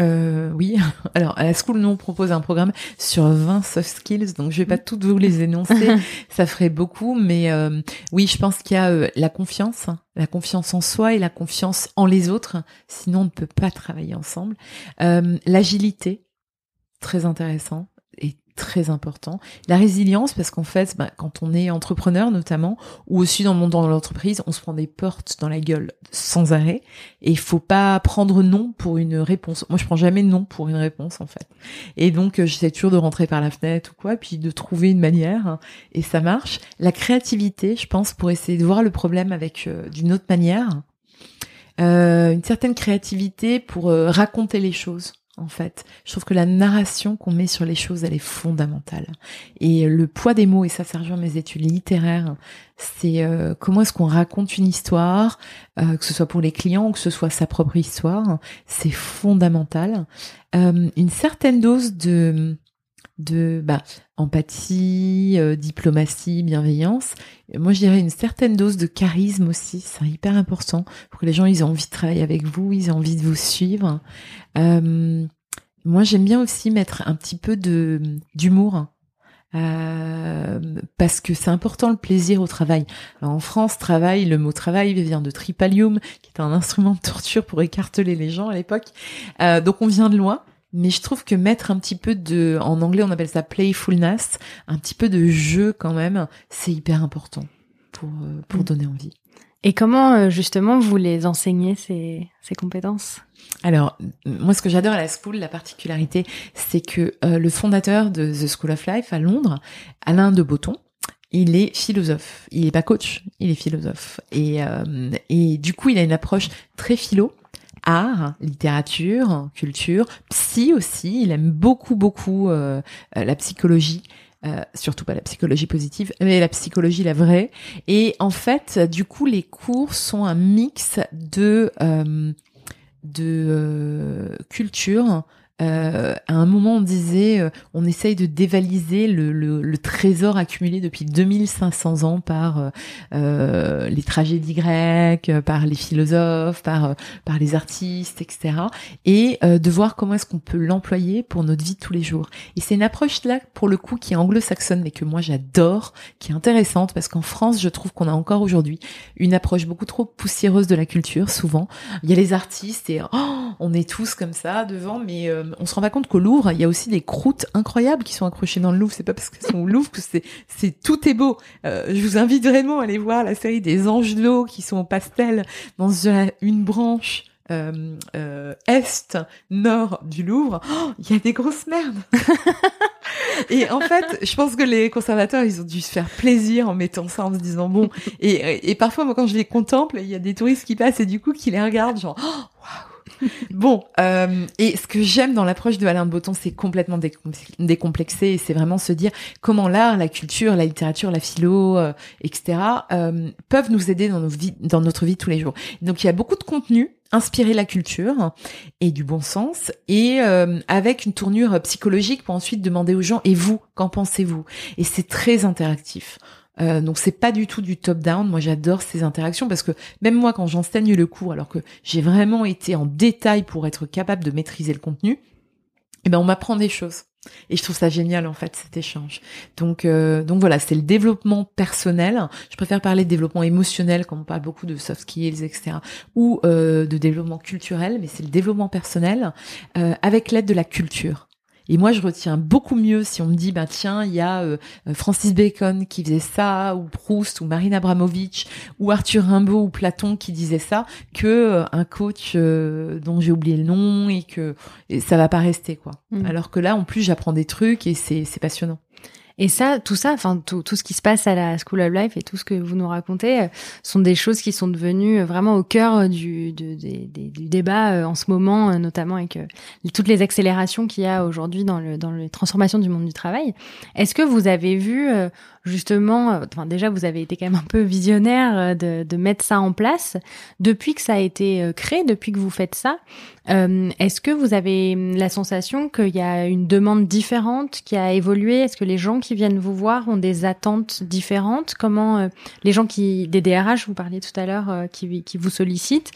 Euh, oui, alors à la School, nous on propose un programme sur 20 soft skills, donc je vais pas toutes vous les énoncer, ça ferait beaucoup, mais euh, oui, je pense qu'il y a euh, la confiance, la confiance en soi et la confiance en les autres, sinon on ne peut pas travailler ensemble. Euh, L'agilité, très intéressant, très important. La résilience, parce qu'en fait, bah, quand on est entrepreneur notamment, ou aussi dans le monde de l'entreprise, on se prend des portes dans la gueule sans arrêt, et il faut pas prendre non pour une réponse. Moi, je prends jamais non pour une réponse en fait. Et donc, euh, j'essaie toujours de rentrer par la fenêtre ou quoi, puis de trouver une manière, hein, et ça marche. La créativité, je pense, pour essayer de voir le problème avec euh, d'une autre manière. Euh, une certaine créativité pour raconter les choses en fait. Je trouve que la narration qu'on met sur les choses, elle est fondamentale. Et le poids des mots, et ça, ça rejoint mes études littéraires, c'est euh, comment est-ce qu'on raconte une histoire, euh, que ce soit pour les clients ou que ce soit sa propre histoire, c'est fondamental. Euh, une certaine dose de de bah, empathie, diplomatie, bienveillance. Moi, je dirais une certaine dose de charisme aussi. C'est hyper important pour que les gens ils aient envie de travailler avec vous, ils aient envie de vous suivre. Euh, moi, j'aime bien aussi mettre un petit peu de d'humour. Euh, parce que c'est important le plaisir au travail. en France, travail, le mot travail vient de tripalium, qui est un instrument de torture pour écarteler les gens à l'époque. Euh, donc on vient de loin, mais je trouve que mettre un petit peu de, en anglais on appelle ça playfulness, un petit peu de jeu quand même, c'est hyper important pour pour mm. donner envie. Et comment justement vous les enseignez ces, ces compétences? Alors, moi, ce que j'adore à la School, la particularité, c'est que le fondateur de The School of Life à Londres, Alain de Botton, il est philosophe. Il est pas coach, il est philosophe. Et, et du coup, il a une approche très philo art, littérature, culture, psy aussi. Il aime beaucoup, beaucoup euh, euh, la psychologie. Euh, surtout pas la psychologie positive, mais la psychologie la vraie. Et en fait, du coup, les cours sont un mix de de culture, euh, à un moment, on disait, euh, on essaye de dévaliser le, le, le, trésor accumulé depuis 2500 ans par euh, euh, les tragédies grecques, par les philosophes, par par les artistes, etc. Et de voir comment est-ce qu'on peut l'employer pour notre vie tous les jours. Et c'est une approche là, pour le coup, qui est anglo-saxonne, mais que moi j'adore, qui est intéressante parce qu'en France, je trouve qu'on a encore aujourd'hui une approche beaucoup trop poussiéreuse de la culture. Souvent, il y a les artistes et oh, on est tous comme ça devant, mais on se rend pas compte qu'au Louvre, il y a aussi des croûtes incroyables qui sont accrochées dans le Louvre. C'est pas parce qu'elles sont au Louvre que c'est, tout est beau. Euh, je vous invite vraiment à aller voir la série des d'eau qui sont en pastel dans une branche euh, euh, est nord du Louvre. Oh, il y a des grosses merdes. et en fait, je pense que les conservateurs, ils ont dû se faire plaisir en mettant ça en se disant bon. Et, parfois, moi, quand je les contemple, il y a des touristes qui passent et du coup qui les regardent genre waouh bon, euh, et ce que j'aime dans l'approche de Alain de Botton, c'est complètement décomplexé et c'est vraiment se dire comment l'art, la culture, la littérature, la philo, euh, etc. Euh, peuvent nous aider dans, nos vies, dans notre vie tous les jours. Donc il y a beaucoup de contenu inspirer la culture et du bon sens et avec une tournure psychologique pour ensuite demander aux gens et vous qu'en pensez-vous? Et c'est très interactif euh, donc c'est pas du tout du top down. Moi j'adore ces interactions parce que même moi quand j'enseigne le cours, alors que j'ai vraiment été en détail pour être capable de maîtriser le contenu, eh ben on m'apprend des choses. Et je trouve ça génial en fait cet échange. Donc euh, donc voilà, c'est le développement personnel. Je préfère parler de développement émotionnel quand on parle beaucoup de soft skills, etc. Ou euh, de développement culturel, mais c'est le développement personnel avec l'aide de la culture. Et moi, je retiens beaucoup mieux si on me dit, bah tiens, il y a euh, Francis Bacon qui faisait ça, ou Proust, ou Marine Abramovich, ou Arthur Rimbaud, ou Platon qui disait ça, que euh, un coach euh, dont j'ai oublié le nom et que ça va pas rester quoi. Mm. Alors que là, en plus, j'apprends des trucs et c'est passionnant. Et ça, tout ça, enfin tout, tout ce qui se passe à la School of Life et tout ce que vous nous racontez, euh, sont des choses qui sont devenues euh, vraiment au cœur euh, du, du, du débat en ce moment, notamment avec toutes les accélérations qu'il y a aujourd'hui dans le dans les transformations du monde du travail. Est-ce que vous avez vu justement, euh, enfin déjà vous avez été quand même un peu visionnaire euh, de, de, mettre ça en place. Depuis que ça a été euh, créé, depuis que vous faites ça, est-ce que vous avez la sensation qu'il y a une demande différente qui a évolué? Est-ce que les gens viennent vous voir ont des attentes différentes. Comment les gens qui, des DRH, vous parliez tout à l'heure, qui, qui vous sollicitent,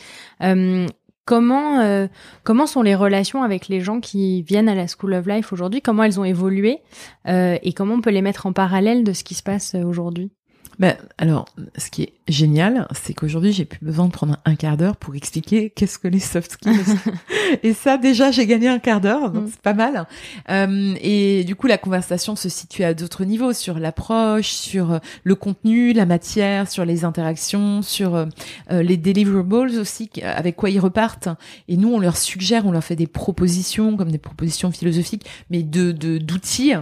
Comment euh, comment sont les relations avec les gens qui viennent à la School of Life aujourd'hui? Comment elles ont évolué euh, et comment on peut les mettre en parallèle de ce qui se passe euh, aujourd'hui? Ben, alors, ce qui est génial, c'est qu'aujourd'hui, j'ai plus besoin de prendre un quart d'heure pour expliquer qu'est-ce que les soft skills. et ça, déjà, j'ai gagné un quart d'heure, donc mm. c'est pas mal. Euh, et du coup, la conversation se situe à d'autres niveaux, sur l'approche, sur euh, le contenu, la matière, sur les interactions, sur euh, les deliverables aussi, avec quoi ils repartent. Et nous, on leur suggère, on leur fait des propositions, comme des propositions philosophiques, mais de d'outils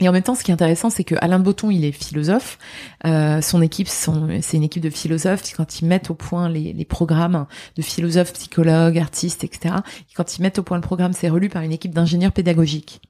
et en même temps, ce qui est intéressant, c'est que Alain Botton, il est philosophe. Euh, son équipe, c'est une équipe de philosophes. Quand ils mettent au point les, programmes de philosophes, psychologues, artistes, etc. quand ils mettent au point le programme, c'est relu par une équipe d'ingénieurs pédagogiques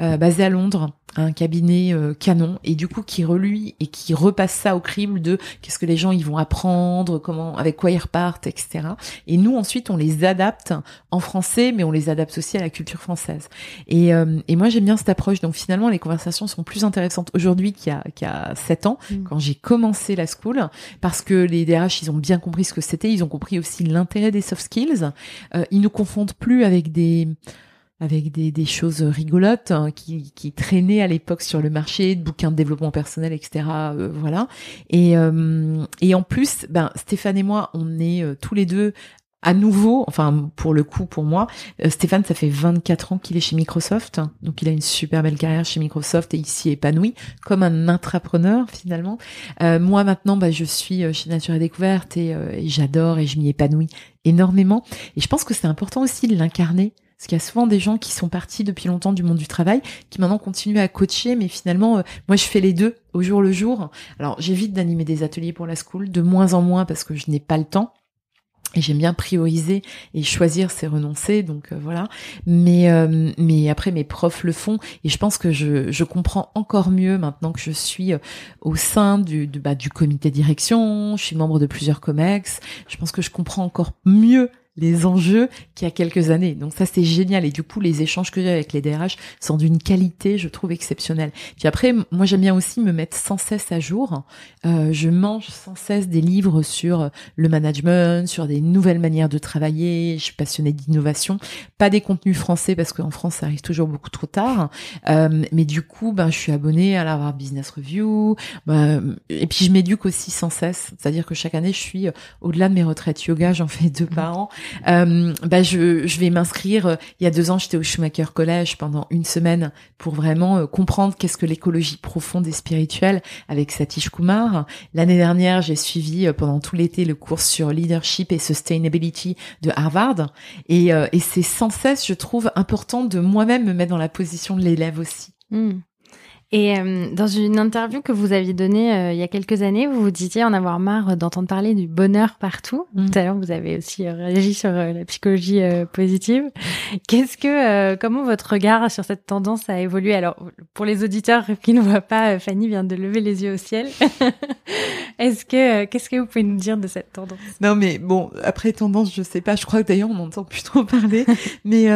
euh, basée à Londres un cabinet euh, canon et du coup qui reluit et qui repasse ça au crible de qu'est-ce que les gens ils vont apprendre, comment, avec quoi ils repartent, etc. Et nous ensuite on les adapte en français, mais on les adapte aussi à la culture française. Et, euh, et moi j'aime bien cette approche. Donc finalement les conversations sont plus intéressantes aujourd'hui qu'il y a qu'il y a sept ans mm. quand j'ai commencé la school parce que les DRH ils ont bien compris ce que c'était, ils ont compris aussi l'intérêt des soft skills. Euh, ils ne confondent plus avec des avec des, des choses rigolotes hein, qui, qui traînaient à l'époque sur le marché, de bouquins de développement personnel, etc. Euh, voilà. Et, euh, et en plus, ben Stéphane et moi, on est euh, tous les deux à nouveau, enfin pour le coup pour moi, euh, Stéphane, ça fait 24 ans qu'il est chez Microsoft, donc il a une super belle carrière chez Microsoft et il s'y épanoui comme un intrapreneur finalement. Euh, moi maintenant, bah, je suis euh, chez Nature et Découverte et, et j'adore et je m'y épanouis énormément. Et je pense que c'est important aussi de l'incarner. Parce qu'il y a souvent des gens qui sont partis depuis longtemps du monde du travail, qui maintenant continuent à coacher, mais finalement, moi je fais les deux au jour le jour. Alors j'évite d'animer des ateliers pour la school, de moins en moins parce que je n'ai pas le temps. Et j'aime bien prioriser et choisir, c'est renoncer, donc euh, voilà. Mais euh, mais après mes profs le font et je pense que je, je comprends encore mieux maintenant que je suis euh, au sein du bah, du comité direction, je suis membre de plusieurs comex. Je pense que je comprends encore mieux les enjeux qu'il y a quelques années. Donc ça c'est génial et du coup les échanges que j'ai avec les DRH sont d'une qualité je trouve exceptionnelle. Puis après moi j'aime bien aussi me mettre sans cesse à jour. Euh, je mange sans cesse des livres sur le management, sur des nouvelles manières de travailler. Je suis passionnée d'innovation, pas des contenus français parce qu'en France ça arrive toujours beaucoup trop tard. Euh, mais du coup ben je suis abonnée à la Business Review. Ben, et puis je m'éduque aussi sans cesse. C'est-à-dire que chaque année je suis euh, au-delà de mes retraites yoga, j'en fais deux par an. Euh, bah je, je vais m'inscrire. Euh, il y a deux ans, j'étais au Schumacher College pendant une semaine pour vraiment euh, comprendre qu'est-ce que l'écologie profonde et spirituelle avec Satish Kumar. L'année dernière, j'ai suivi euh, pendant tout l'été le cours sur leadership et sustainability de Harvard. Et, et c'est sans cesse, je trouve, important de moi-même me mettre dans la position de l'élève aussi. Hmm. Et euh, dans une interview que vous aviez donnée euh, il y a quelques années, vous vous disiez en avoir marre d'entendre parler du bonheur partout. Mm. Tout à l'heure, vous avez aussi euh, réagi sur la psychologie positive. Qu'est-ce que, comment votre regard sur cette tendance a évolué? Alors, pour les auditeurs qui ne voient pas, Fanny vient de lever les yeux au ciel. Est-ce que, qu'est-ce que vous pouvez nous dire de cette tendance? Non, mais bon, après tendance, je sais pas. Je crois que d'ailleurs on n'entend plus trop parler. mais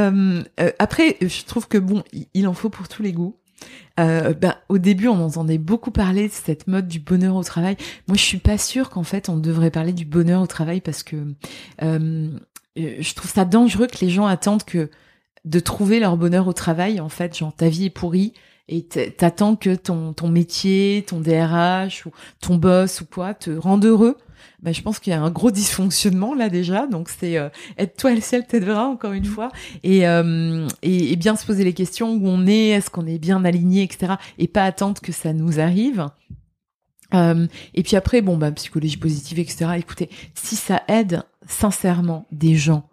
après, je trouve que bon, il en faut pour tous les goûts. Euh, ben, au début, on entendait beaucoup parler de cette mode du bonheur au travail. Moi, je suis pas sûre qu'en fait, on devrait parler du bonheur au travail parce que euh, je trouve ça dangereux que les gens attendent que de trouver leur bonheur au travail. En fait, genre ta vie est pourrie et t'attends que ton ton métier, ton DRH ou ton boss ou quoi te rende heureux bah, je pense qu'il y a un gros dysfonctionnement là déjà. Donc c'est euh, être toi le ciel t'aidera encore une fois et, euh, et, et bien se poser les questions où on est, est-ce qu'on est bien aligné, etc. Et pas attendre que ça nous arrive. Euh, et puis après, bon, bah, psychologie positive, etc. Écoutez, si ça aide sincèrement des gens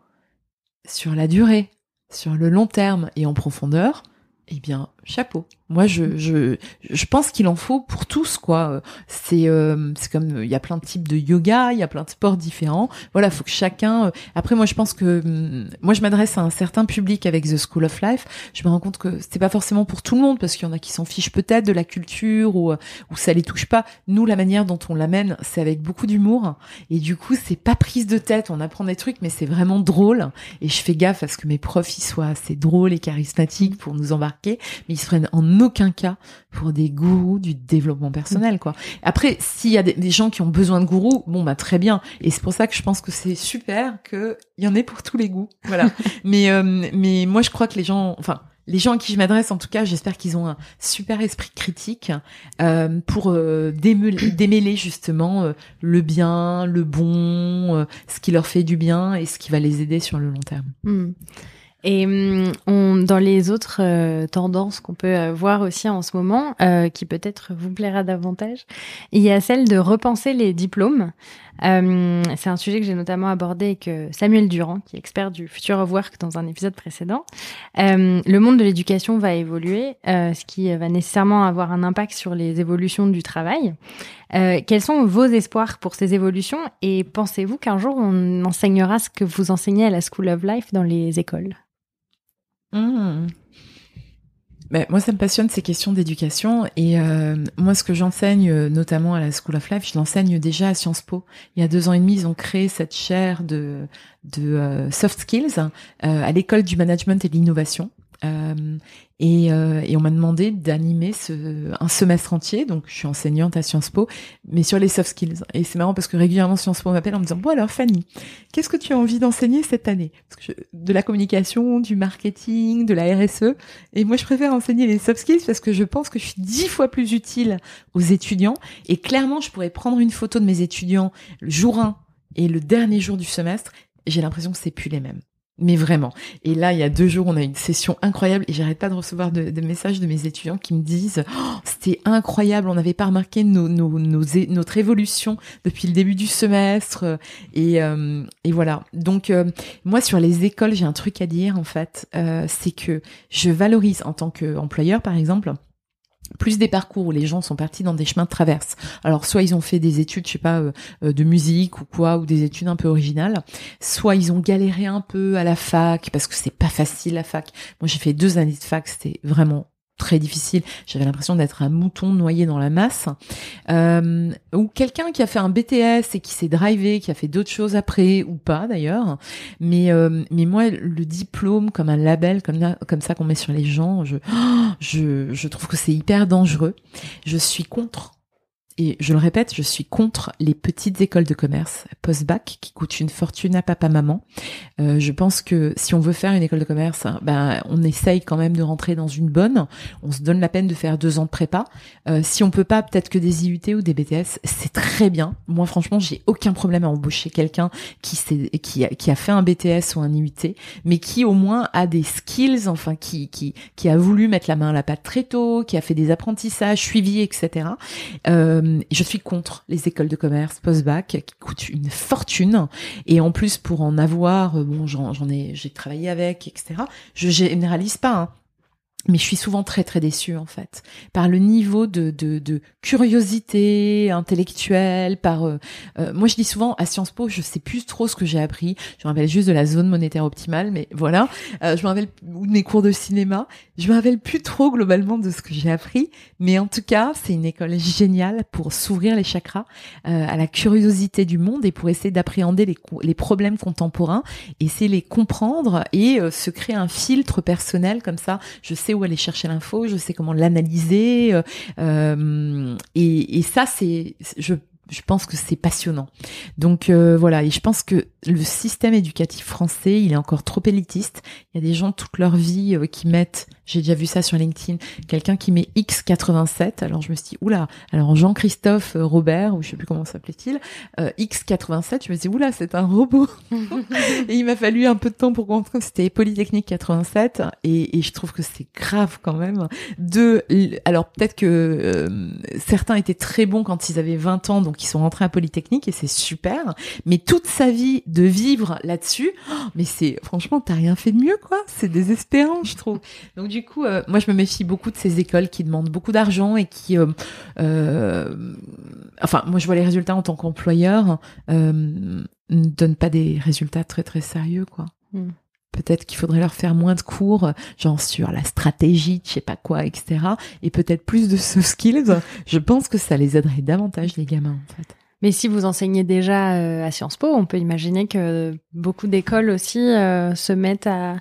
sur la durée, sur le long terme et en profondeur, eh bien, chapeau. Moi, je, je, je pense qu'il en faut pour tous, quoi. C'est, euh, c'est comme, il y a plein de types de yoga, il y a plein de sports différents. Voilà, faut que chacun. Euh, après, moi, je pense que, hum, moi, je m'adresse à un certain public avec The School of Life. Je me rends compte que c'est pas forcément pour tout le monde, parce qu'il y en a qui s'en fichent peut-être de la culture ou, ou ça les touche pas. Nous, la manière dont on l'amène, c'est avec beaucoup d'humour. Et du coup, c'est pas prise de tête. On apprend des trucs, mais c'est vraiment drôle. Et je fais gaffe à ce que mes profs, ils soient assez drôles et charismatiques pour nous embarquer. Ils se prennent en aucun cas pour des gourous du développement personnel, quoi. Après, s'il y a des, gens qui ont besoin de gourous, bon bah très bien. Et c'est pour ça que je pense que c'est super qu'il y en ait pour tous les goûts, voilà. mais euh, mais moi je crois que les gens, enfin les gens à qui je m'adresse, en tout cas, j'espère qu'ils ont un super esprit critique euh, pour euh, démêler, justement le bien, le bon, ce qui leur fait du bien et ce qui va les aider sur le long terme. Hmm. Et hum, on, dans les autres euh, tendances qu'on peut euh, voir aussi en ce moment, euh, qui peut-être vous plaira davantage, il y a celle de repenser les diplômes. Euh, c'est un sujet que j'ai notamment abordé avec Samuel Durand, qui est expert du Future of Work dans un épisode précédent. le monde de l'éducation va évoluer, ce qui va nécessairement avoir un impact sur les évolutions du travail. quels sont vos espoirs pour ces évolutions et pensez-vous qu'un jour on enseignera ce que vous enseignez à la School of Life dans les écoles? Mmh. Ben, moi, ça me passionne ces questions d'éducation. Et euh, moi, ce que j'enseigne, euh, notamment à la School of Life, je l'enseigne déjà à Sciences Po. Il y a deux ans et demi, ils ont créé cette chaire de, de euh, soft skills à l'école du management et de l'innovation. Euh, et, euh, et, on m'a demandé d'animer ce, un semestre entier, donc je suis enseignante à Sciences Po, mais sur les soft skills. Et c'est marrant parce que régulièrement Sciences Po m'appelle en me disant bon alors Fanny, qu'est-ce que tu as envie d'enseigner cette année? Parce que De la communication, du marketing, de la RSE. Et moi je préfère enseigner les soft skills parce que je pense que je suis dix fois plus utile aux étudiants. Et clairement je pourrais prendre une photo de mes étudiants le jour 1 et le dernier jour du semestre j'ai l'impression que c'est plus les mêmes. Mais vraiment. Et là, il y a deux jours, on a une session incroyable et j'arrête pas de recevoir de, messages de mes étudiants qui me disent oh, c'était incroyable, on n'avait pas remarqué notre évolution depuis le début du semestre. Et, euh, voilà. Donc euh, moi, sur les écoles, j'ai un truc à dire en fait, euh, c'est que je valorise en tant qu'employeur, par exemple plus des parcours où les gens sont partis dans des chemins de traverse. Alors soit ils ont fait des études, je sais pas, euh, euh, de musique ou quoi, ou des études un peu originales, soit ils ont galéré un peu à la fac parce que c'est pas facile la fac. Moi j'ai fait deux années de fac, c'était vraiment très difficile. J'avais l'impression d'être un mouton noyé dans la masse. Euh, ou quelqu'un qui a fait un BTS et qui s'est drivé, qui a fait d'autres choses après ou pas d'ailleurs. Mais euh, mais moi le diplôme comme un label comme comme ça qu'on met sur les gens, je je je trouve que c'est hyper dangereux. Je suis contre et je le répète, je suis contre les petites écoles de commerce post-bac qui coûtent une fortune à papa-maman. Euh, je pense que si on veut faire une école de commerce, ben, on essaye quand même de rentrer dans une bonne. On se donne la peine de faire deux ans de prépa. Euh, si on peut pas, peut-être que des IUT ou des BTS, c'est très bien. Moi, franchement, j'ai aucun problème à embaucher quelqu'un qui, qui, a, qui a fait un BTS ou un IUT, mais qui au moins a des skills, enfin, qui, qui, qui a voulu mettre la main à la pâte très tôt, qui a fait des apprentissages suivis, etc. euh, je suis contre les écoles de commerce post-bac qui coûtent une fortune. Et en plus, pour en avoir, euh, bon, j'en ai, j'ai travaillé avec, etc. Je généralise pas. Hein mais je suis souvent très très déçue en fait par le niveau de, de, de curiosité intellectuelle par euh, euh, moi je dis souvent à Sciences Po je sais plus trop ce que j'ai appris. Je me rappelle juste de la zone monétaire optimale mais voilà. Euh, je me rappelle ou de mes cours de cinéma. Je me rappelle plus trop globalement de ce que j'ai appris. Mais en tout cas c'est une école géniale pour s'ouvrir les chakras à la curiosité du monde et pour essayer d'appréhender les, les problèmes contemporains essayer les comprendre et se créer un filtre personnel comme ça. Je sais où aller chercher l'info, je sais comment l'analyser. Euh, euh, et, et, ça, c'est, je, je pense que c'est passionnant. Donc euh, voilà, et je pense que le système éducatif français, il est encore trop élitiste. Il y a des gens toute leur vie qui mettent j'ai déjà vu ça sur LinkedIn. Quelqu'un qui met X87. Alors je me suis dit, oula, alors Jean-Christophe euh, Robert, ou je sais plus comment s'appelait-il, euh, X87, je me suis dit, oula, c'est un robot. et il m'a fallu un peu de temps pour comprendre que c'était Polytechnique 87. Et, et, je trouve que c'est grave quand même. De, alors peut-être que euh, certains étaient très bons quand ils avaient 20 ans, donc ils sont rentrés à Polytechnique et c'est super. Mais toute sa vie de vivre là-dessus, oh, mais c'est, franchement, t'as rien fait de mieux, quoi. C'est désespérant, je trouve. Donc du coup, euh, moi, je me méfie beaucoup de ces écoles qui demandent beaucoup d'argent et qui, euh, euh, enfin, moi, je vois les résultats en tant qu'employeur, ne donnent pas des résultats très très sérieux, quoi. Hmm. Peut-être qu'il faudrait leur faire moins de cours, genre sur la stratégie, je sais pas quoi, etc. Et peut-être plus de soft skills. Je pense que ça les aiderait davantage, les gamins, en fait. Mais si vous enseignez déjà à Sciences Po, on peut imaginer que beaucoup d'écoles aussi se mettent à,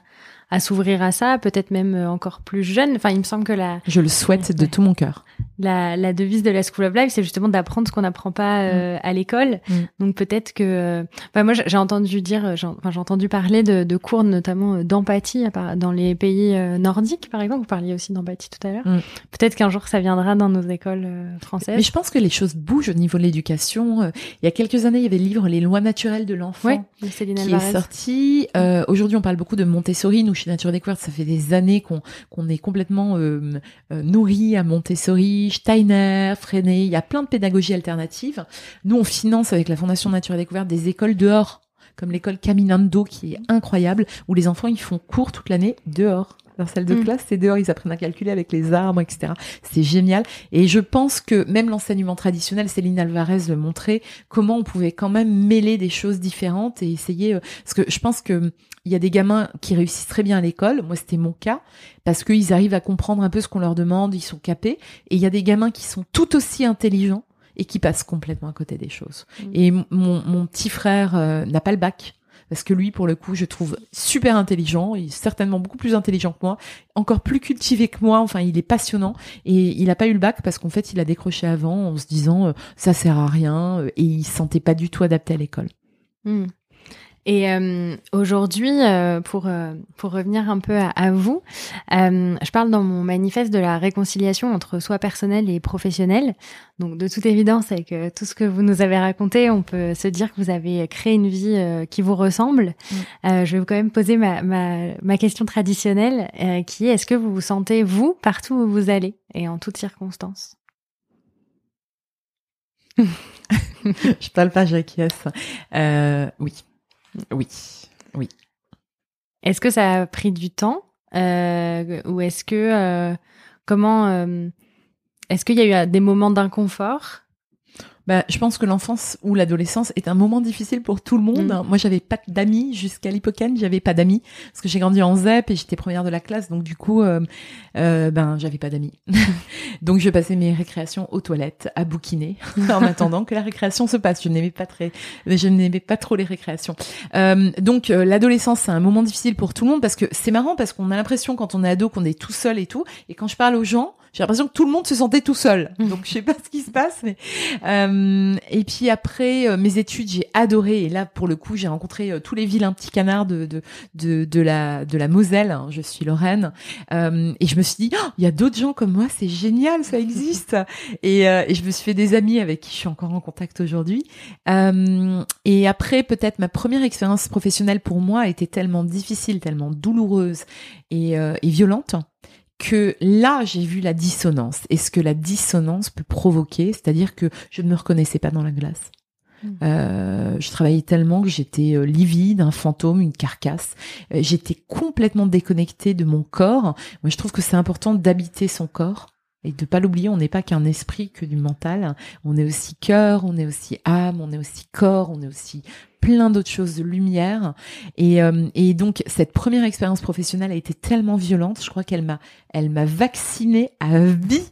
à s'ouvrir à ça, peut-être même euh, encore plus jeune. Enfin, il me semble que la... Je le souhaite de tout mon cœur. La, la, devise de la School of Life, c'est justement d'apprendre ce qu'on n'apprend pas euh, mm. à l'école. Mm. Donc peut-être que... Euh, enfin, moi, j'ai entendu dire, j'ai enfin, entendu parler de, de cours notamment d'empathie dans les pays nordiques, par exemple. Vous parliez aussi d'empathie tout à l'heure. Mm. Peut-être qu'un jour, ça viendra dans nos écoles françaises. Mais je pense que les choses bougent au niveau de l'éducation. Il y a quelques années, il y avait le livre Les lois naturelles de l'enfant qui est sorti. Aujourd'hui, on parle beaucoup de Montessori. Nous, chez Nature Découverte, ça fait des années qu'on qu'on est complètement euh, euh, nourri à Montessori, Steiner, Freinet. Il y a plein de pédagogies alternatives. Nous, on finance avec la Fondation Nature et Découverte des écoles dehors, comme l'école Caminando, qui est incroyable, où les enfants ils font cours toute l'année dehors leur salle de mm. classe, c'est dehors, ils apprennent à calculer avec les arbres, etc. C'est génial. Et je pense que même l'enseignement traditionnel, Céline Alvarez le montrait, comment on pouvait quand même mêler des choses différentes et essayer. Euh, parce que je pense que il y a des gamins qui réussissent très bien à l'école. Moi, c'était mon cas parce qu'ils arrivent à comprendre un peu ce qu'on leur demande, ils sont capés. Et il y a des gamins qui sont tout aussi intelligents et qui passent complètement à côté des choses. Mm. Et mon, mon, petit frère euh, n'a pas le bac parce que lui, pour le coup, je trouve super intelligent, il est certainement beaucoup plus intelligent que moi, encore plus cultivé que moi, enfin, il est passionnant, et il n'a pas eu le bac parce qu'en fait, il a décroché avant en se disant, euh, ça sert à rien, euh, et il se sentait pas du tout adapté à l'école. Hmm. Et euh, aujourd'hui, euh, pour euh, pour revenir un peu à, vous, je parle dans mon manifeste de la réconciliation entre soi personnel et professionnel. Donc, de toute évidence, avec tout ce que vous nous avez raconté, on peut se dire que vous avez créé une vie qui vous ressemble. Mm. je vais quand même poser ma ma, ma question traditionnelle, qui est est-ce que vous vous sentez vous partout où vous allez et en toutes circonstances? Je parle pas, j'acquiesce. oui. Oui, oui. Est-ce que ça a pris du temps euh, ou est-ce que euh, comment euh, est-ce qu'il y a eu des moments d'inconfort? Bah, je pense que l'enfance ou l'adolescence est un moment difficile pour tout le monde. Mm. Moi, j'avais pas d'amis jusqu'à l'hippocampe, j'avais pas d'amis parce que j'ai grandi en ZEP et j'étais première de la classe, donc du coup, euh, euh, ben, j'avais pas d'amis. donc, je passais mes récréations aux toilettes, à bouquiner, en attendant que la récréation se passe. Je n'aimais pas très, je n'aimais pas trop les récréations. Euh, donc, l'adolescence, c'est un moment difficile pour tout le monde parce que c'est marrant parce qu'on a l'impression quand on est ado qu'on est tout seul et tout, et quand je parle aux gens, j'ai l'impression que tout le monde se sentait tout seul. Donc je sais pas ce qui se passe, mais euh, et puis après euh, mes études, j'ai adoré. Et là, pour le coup, j'ai rencontré euh, tous les vilains petits canards de de de, de la de la Moselle. Hein, je suis Lorraine, euh, et je me suis dit, oh, il y a d'autres gens comme moi, c'est génial, ça existe. et, et je me suis fait des amis avec qui je suis encore en contact aujourd'hui. et après, peut-être ma première expérience professionnelle pour moi a été tellement difficile, tellement douloureuse et, et violente que là, j'ai vu la dissonance et ce que la dissonance peut provoquer, c'est-à-dire que je ne me reconnaissais pas dans la glace. Hmm. Euh, je travaillais tellement que j'étais euh, livide, un fantôme, une carcasse. Euh, j'étais complètement déconnectée de mon corps. Moi, je trouve que c'est important d'habiter son corps et de pas l'oublier. On n'est pas qu'un esprit, que du mental. On est aussi cœur, on est aussi âme, on est aussi corps, on est aussi plein d'autres choses de lumière. Et, euh, et donc cette première expérience professionnelle a été tellement violente, je crois qu'elle m'a, elle m'a vaccinée à vie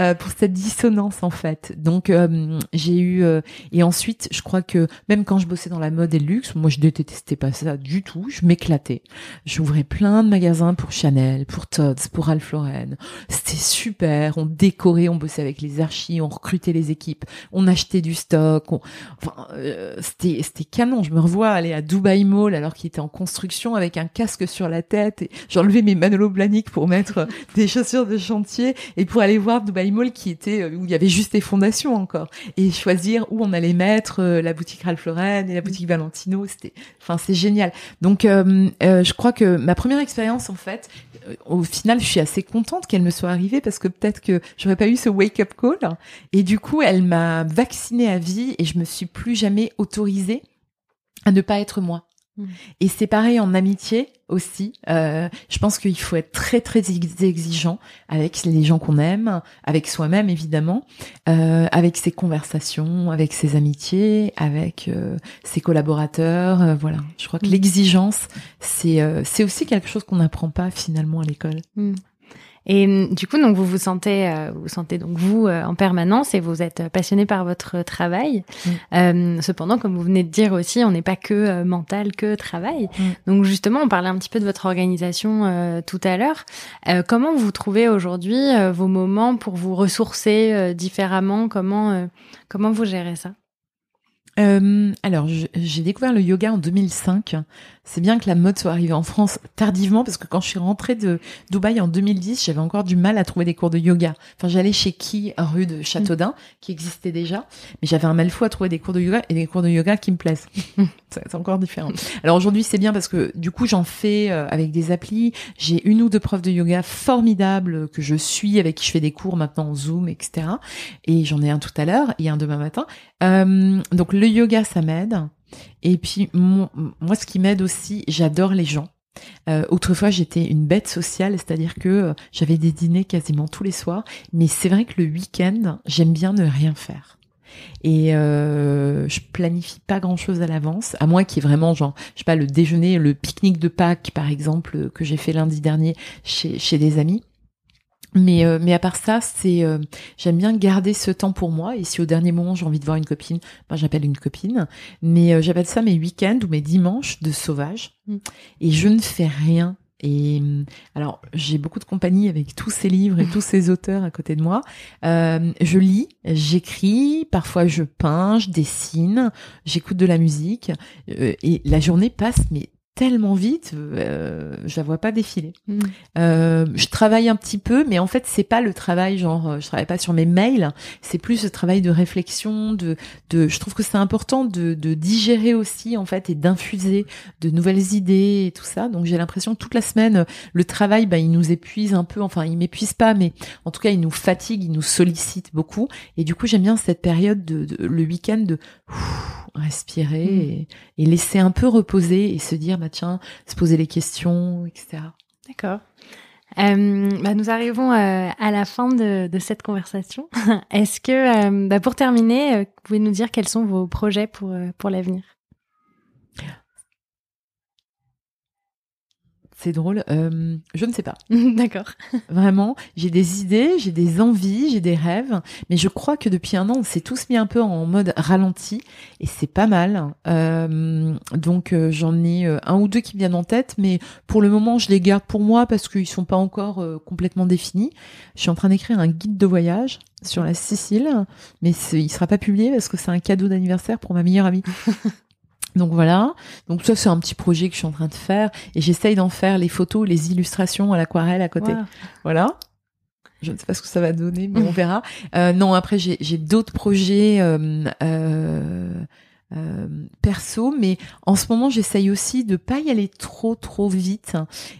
euh, pour cette dissonance en fait. Donc euh, j'ai eu euh, et ensuite je crois que même quand je bossais dans la mode et le luxe, moi je détestais pas ça du tout, je m'éclatais. J'ouvrais plein de magasins pour Chanel, pour Tod's, pour Ralph Lauren. C'était super, on décorait, on bossait avec les archis, on recrutait les équipes, on achetait du stock, enfin c'était c'était canon. Je me revois aller à Dubai Mall alors qu'il était en construction avec un casque sur la tête et j'enlevais mes Manolo Blahnik pour mettre des chaussures de chantier et pour aller voir Dubai Mall qui était euh, où il y avait juste des fondations encore. Et choisir où on allait mettre euh, la boutique Ralph Lauren et la boutique Valentino c'était enfin c'est génial. Donc euh, je crois que ma première expérience en fait au final je suis assez contente qu'elle me soit arrivée parce que peut-être que j'aurais pas eu ce wake up call. Et du coup elle m'a vaccinée à vie et je me suis plus jamais autorisée à ne pas être moi. Mm. Et c'est pareil en amitié aussi. Euh, je pense qu'il faut être très très exigeant avec les gens qu'on aime, avec soi-même évidemment, euh, avec ses conversations, avec ses amitiés, avec euh, ses collaborateurs. Euh, voilà. Je crois que mm. l'exigence, c'est euh, c'est aussi quelque chose qu'on n'apprend pas finalement à l'école. Mm. Et hum, du coup, donc vous vous sentez, euh, vous sentez donc vous euh, en permanence et vous êtes passionné par votre travail. Mm. Euh, cependant, comme vous venez de dire aussi, on n'est pas que mental, que travail. Mm. Donc justement, on parlait un petit peu de votre organisation tout à l'heure. comment vous trouvez aujourd'hui vos moments pour vous ressourcer différemment? Comment comment vous gérez ça? Alors, j'ai découvert le yoga en 2005 c'est bien que la mode soit arrivée en France tardivement parce que quand je suis rentrée de Dubaï en 2010, j'avais encore du mal à trouver des cours de yoga. Enfin, j'allais chez qui rue de Châteaudun, qui existait déjà, mais j'avais un mal fou à trouver des cours de yoga et des cours de yoga qui me plaisent. c'est encore différent. Alors aujourd'hui, c'est bien parce que du coup, j'en fais euh, avec des applis. J'ai une ou deux profs de yoga formidables que je suis, avec qui je fais des cours maintenant en Zoom, etc. Et j'en ai un tout à l'heure et un demain matin. Euh, donc le yoga, ça m'aide. Et puis, moi, ce qui m'aide aussi, j'adore les gens. Euh, autrefois, j'étais une bête sociale, c'est-à-dire que euh, j'avais des dîners quasiment tous les soirs. Mais c'est vrai que le week-end, j'aime bien ne rien faire. Et euh, je planifie pas grand-chose à l'avance, à moins qu'il y ait vraiment, genre, je sais pas, le déjeuner, le pique-nique de Pâques, par exemple, que j'ai fait lundi dernier chez, chez des amis. Mais, euh, mais à part ça, c'est euh, j'aime bien garder ce temps pour moi. Et si au dernier moment j'ai envie de voir une copine, ben, j'appelle une copine. Mais euh, j'appelle ça mes week-ends ou mes dimanches de sauvage. Mm. Et je ne fais rien Et alors, j'ai beaucoup de compagnie avec tous ces livres et tous ces auteurs à côté de moi. Euh, je lis, j'écris, parfois je peins, je dessine, j'écoute de la musique. Euh, et la journée passe, mais tellement vite, euh, je la vois pas défiler. Mm. Euh, je travaille un petit peu, mais en fait c'est pas le travail genre euh, je travaille pas sur mes mails, c'est plus le travail de réflexion, de, de je trouve que c'est important de, de digérer aussi en fait et d'infuser de nouvelles idées et tout ça. Donc j'ai l'impression que toute la semaine le travail bah il nous épuise un peu, enfin il m'épuise pas, mais en tout cas il nous fatigue, il nous sollicite beaucoup. Et du coup j'aime bien cette période de, le week-end de respirer mm. et, laisser un peu reposer et se dire bah tiens se poser les questions etc d'accord. Euh, bah nous arrivons euh, à la fin de, cette conversation. Est-ce que euh, bah pour terminer vous pouvez nous dire quels sont vos projets pour pour l'avenir? C'est drôle. Euh, je ne sais pas. D'accord. Vraiment, j'ai des idées, j'ai des envies, j'ai des rêves, mais je crois que depuis un an, on s'est tous mis un peu en mode ralenti et c'est pas mal. Euh, donc euh, j'en ai un ou deux qui viennent en tête, mais pour le moment, je les garde pour moi parce qu'ils sont pas encore complètement définis. Je suis en train d'écrire un guide de voyage sur la Sicile, mais il sera pas publié parce que c'est un cadeau d'anniversaire pour ma meilleure amie. Donc voilà, donc ça c'est un petit projet que je suis en train de faire et j'essaye d'en faire les photos, les illustrations à l'aquarelle à côté. Voilà. Je ne sais pas ce que ça va donner, mais on verra. Euh, non, après j'ai d'autres projets. Euh, euh, euh, perso, mais en ce moment j'essaye aussi de pas y aller trop trop vite.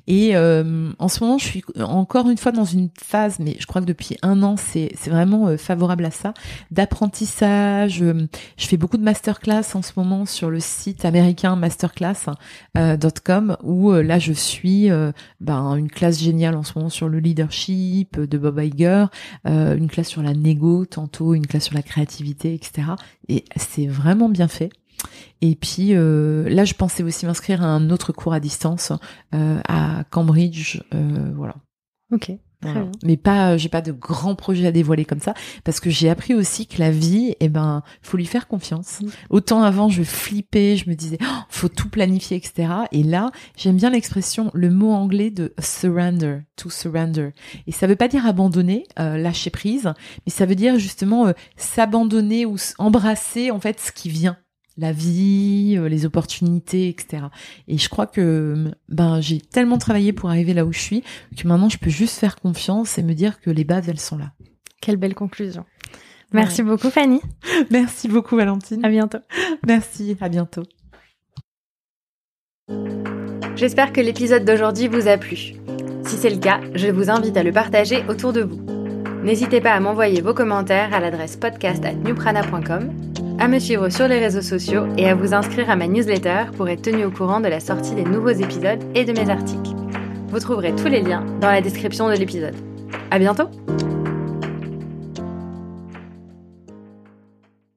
Et euh, en ce moment je suis encore une fois dans une phase, mais je crois que depuis un an c'est c'est vraiment euh, favorable à ça, d'apprentissage. je fais beaucoup de masterclass en ce moment sur le site américain masterclass.com où là je suis ben, une classe géniale en ce moment sur le leadership de Bob Iger, une classe sur la négo tantôt, une classe sur la créativité, etc. Et c'est vraiment bien fait. Et puis euh, là, je pensais aussi m'inscrire à un autre cours à distance euh, à Cambridge, euh, voilà. Ok. Mais pas, j'ai pas de grands projets à dévoiler comme ça, parce que j'ai appris aussi que la vie, eh ben, faut lui faire confiance. Autant avant, je flippais, je me disais, oh, faut tout planifier, etc. Et là, j'aime bien l'expression, le mot anglais de surrender, to surrender. Et ça veut pas dire abandonner, euh, lâcher prise, mais ça veut dire justement euh, s'abandonner ou embrasser en fait ce qui vient la vie, euh, les opportunités, etc. Et je crois que ben j'ai tellement travaillé pour arriver là où je suis que maintenant je peux juste faire confiance et me dire que les bases elles sont là. Quelle belle conclusion. Merci beaucoup Fanny. Merci beaucoup Valentine. À bientôt. Merci, à bientôt. J'espère que l'épisode d'aujourd'hui vous a plu. Si c'est le cas, je vous invite à le partager autour de vous. N'hésitez pas à m'envoyer vos commentaires à l'adresse podcast@newprana.com à me suivre sur les réseaux sociaux et à vous inscrire à ma newsletter pour être tenu au courant de la sortie des nouveaux épisodes et de mes articles. Vous trouverez tous les liens dans la description de l'épisode. À bientôt!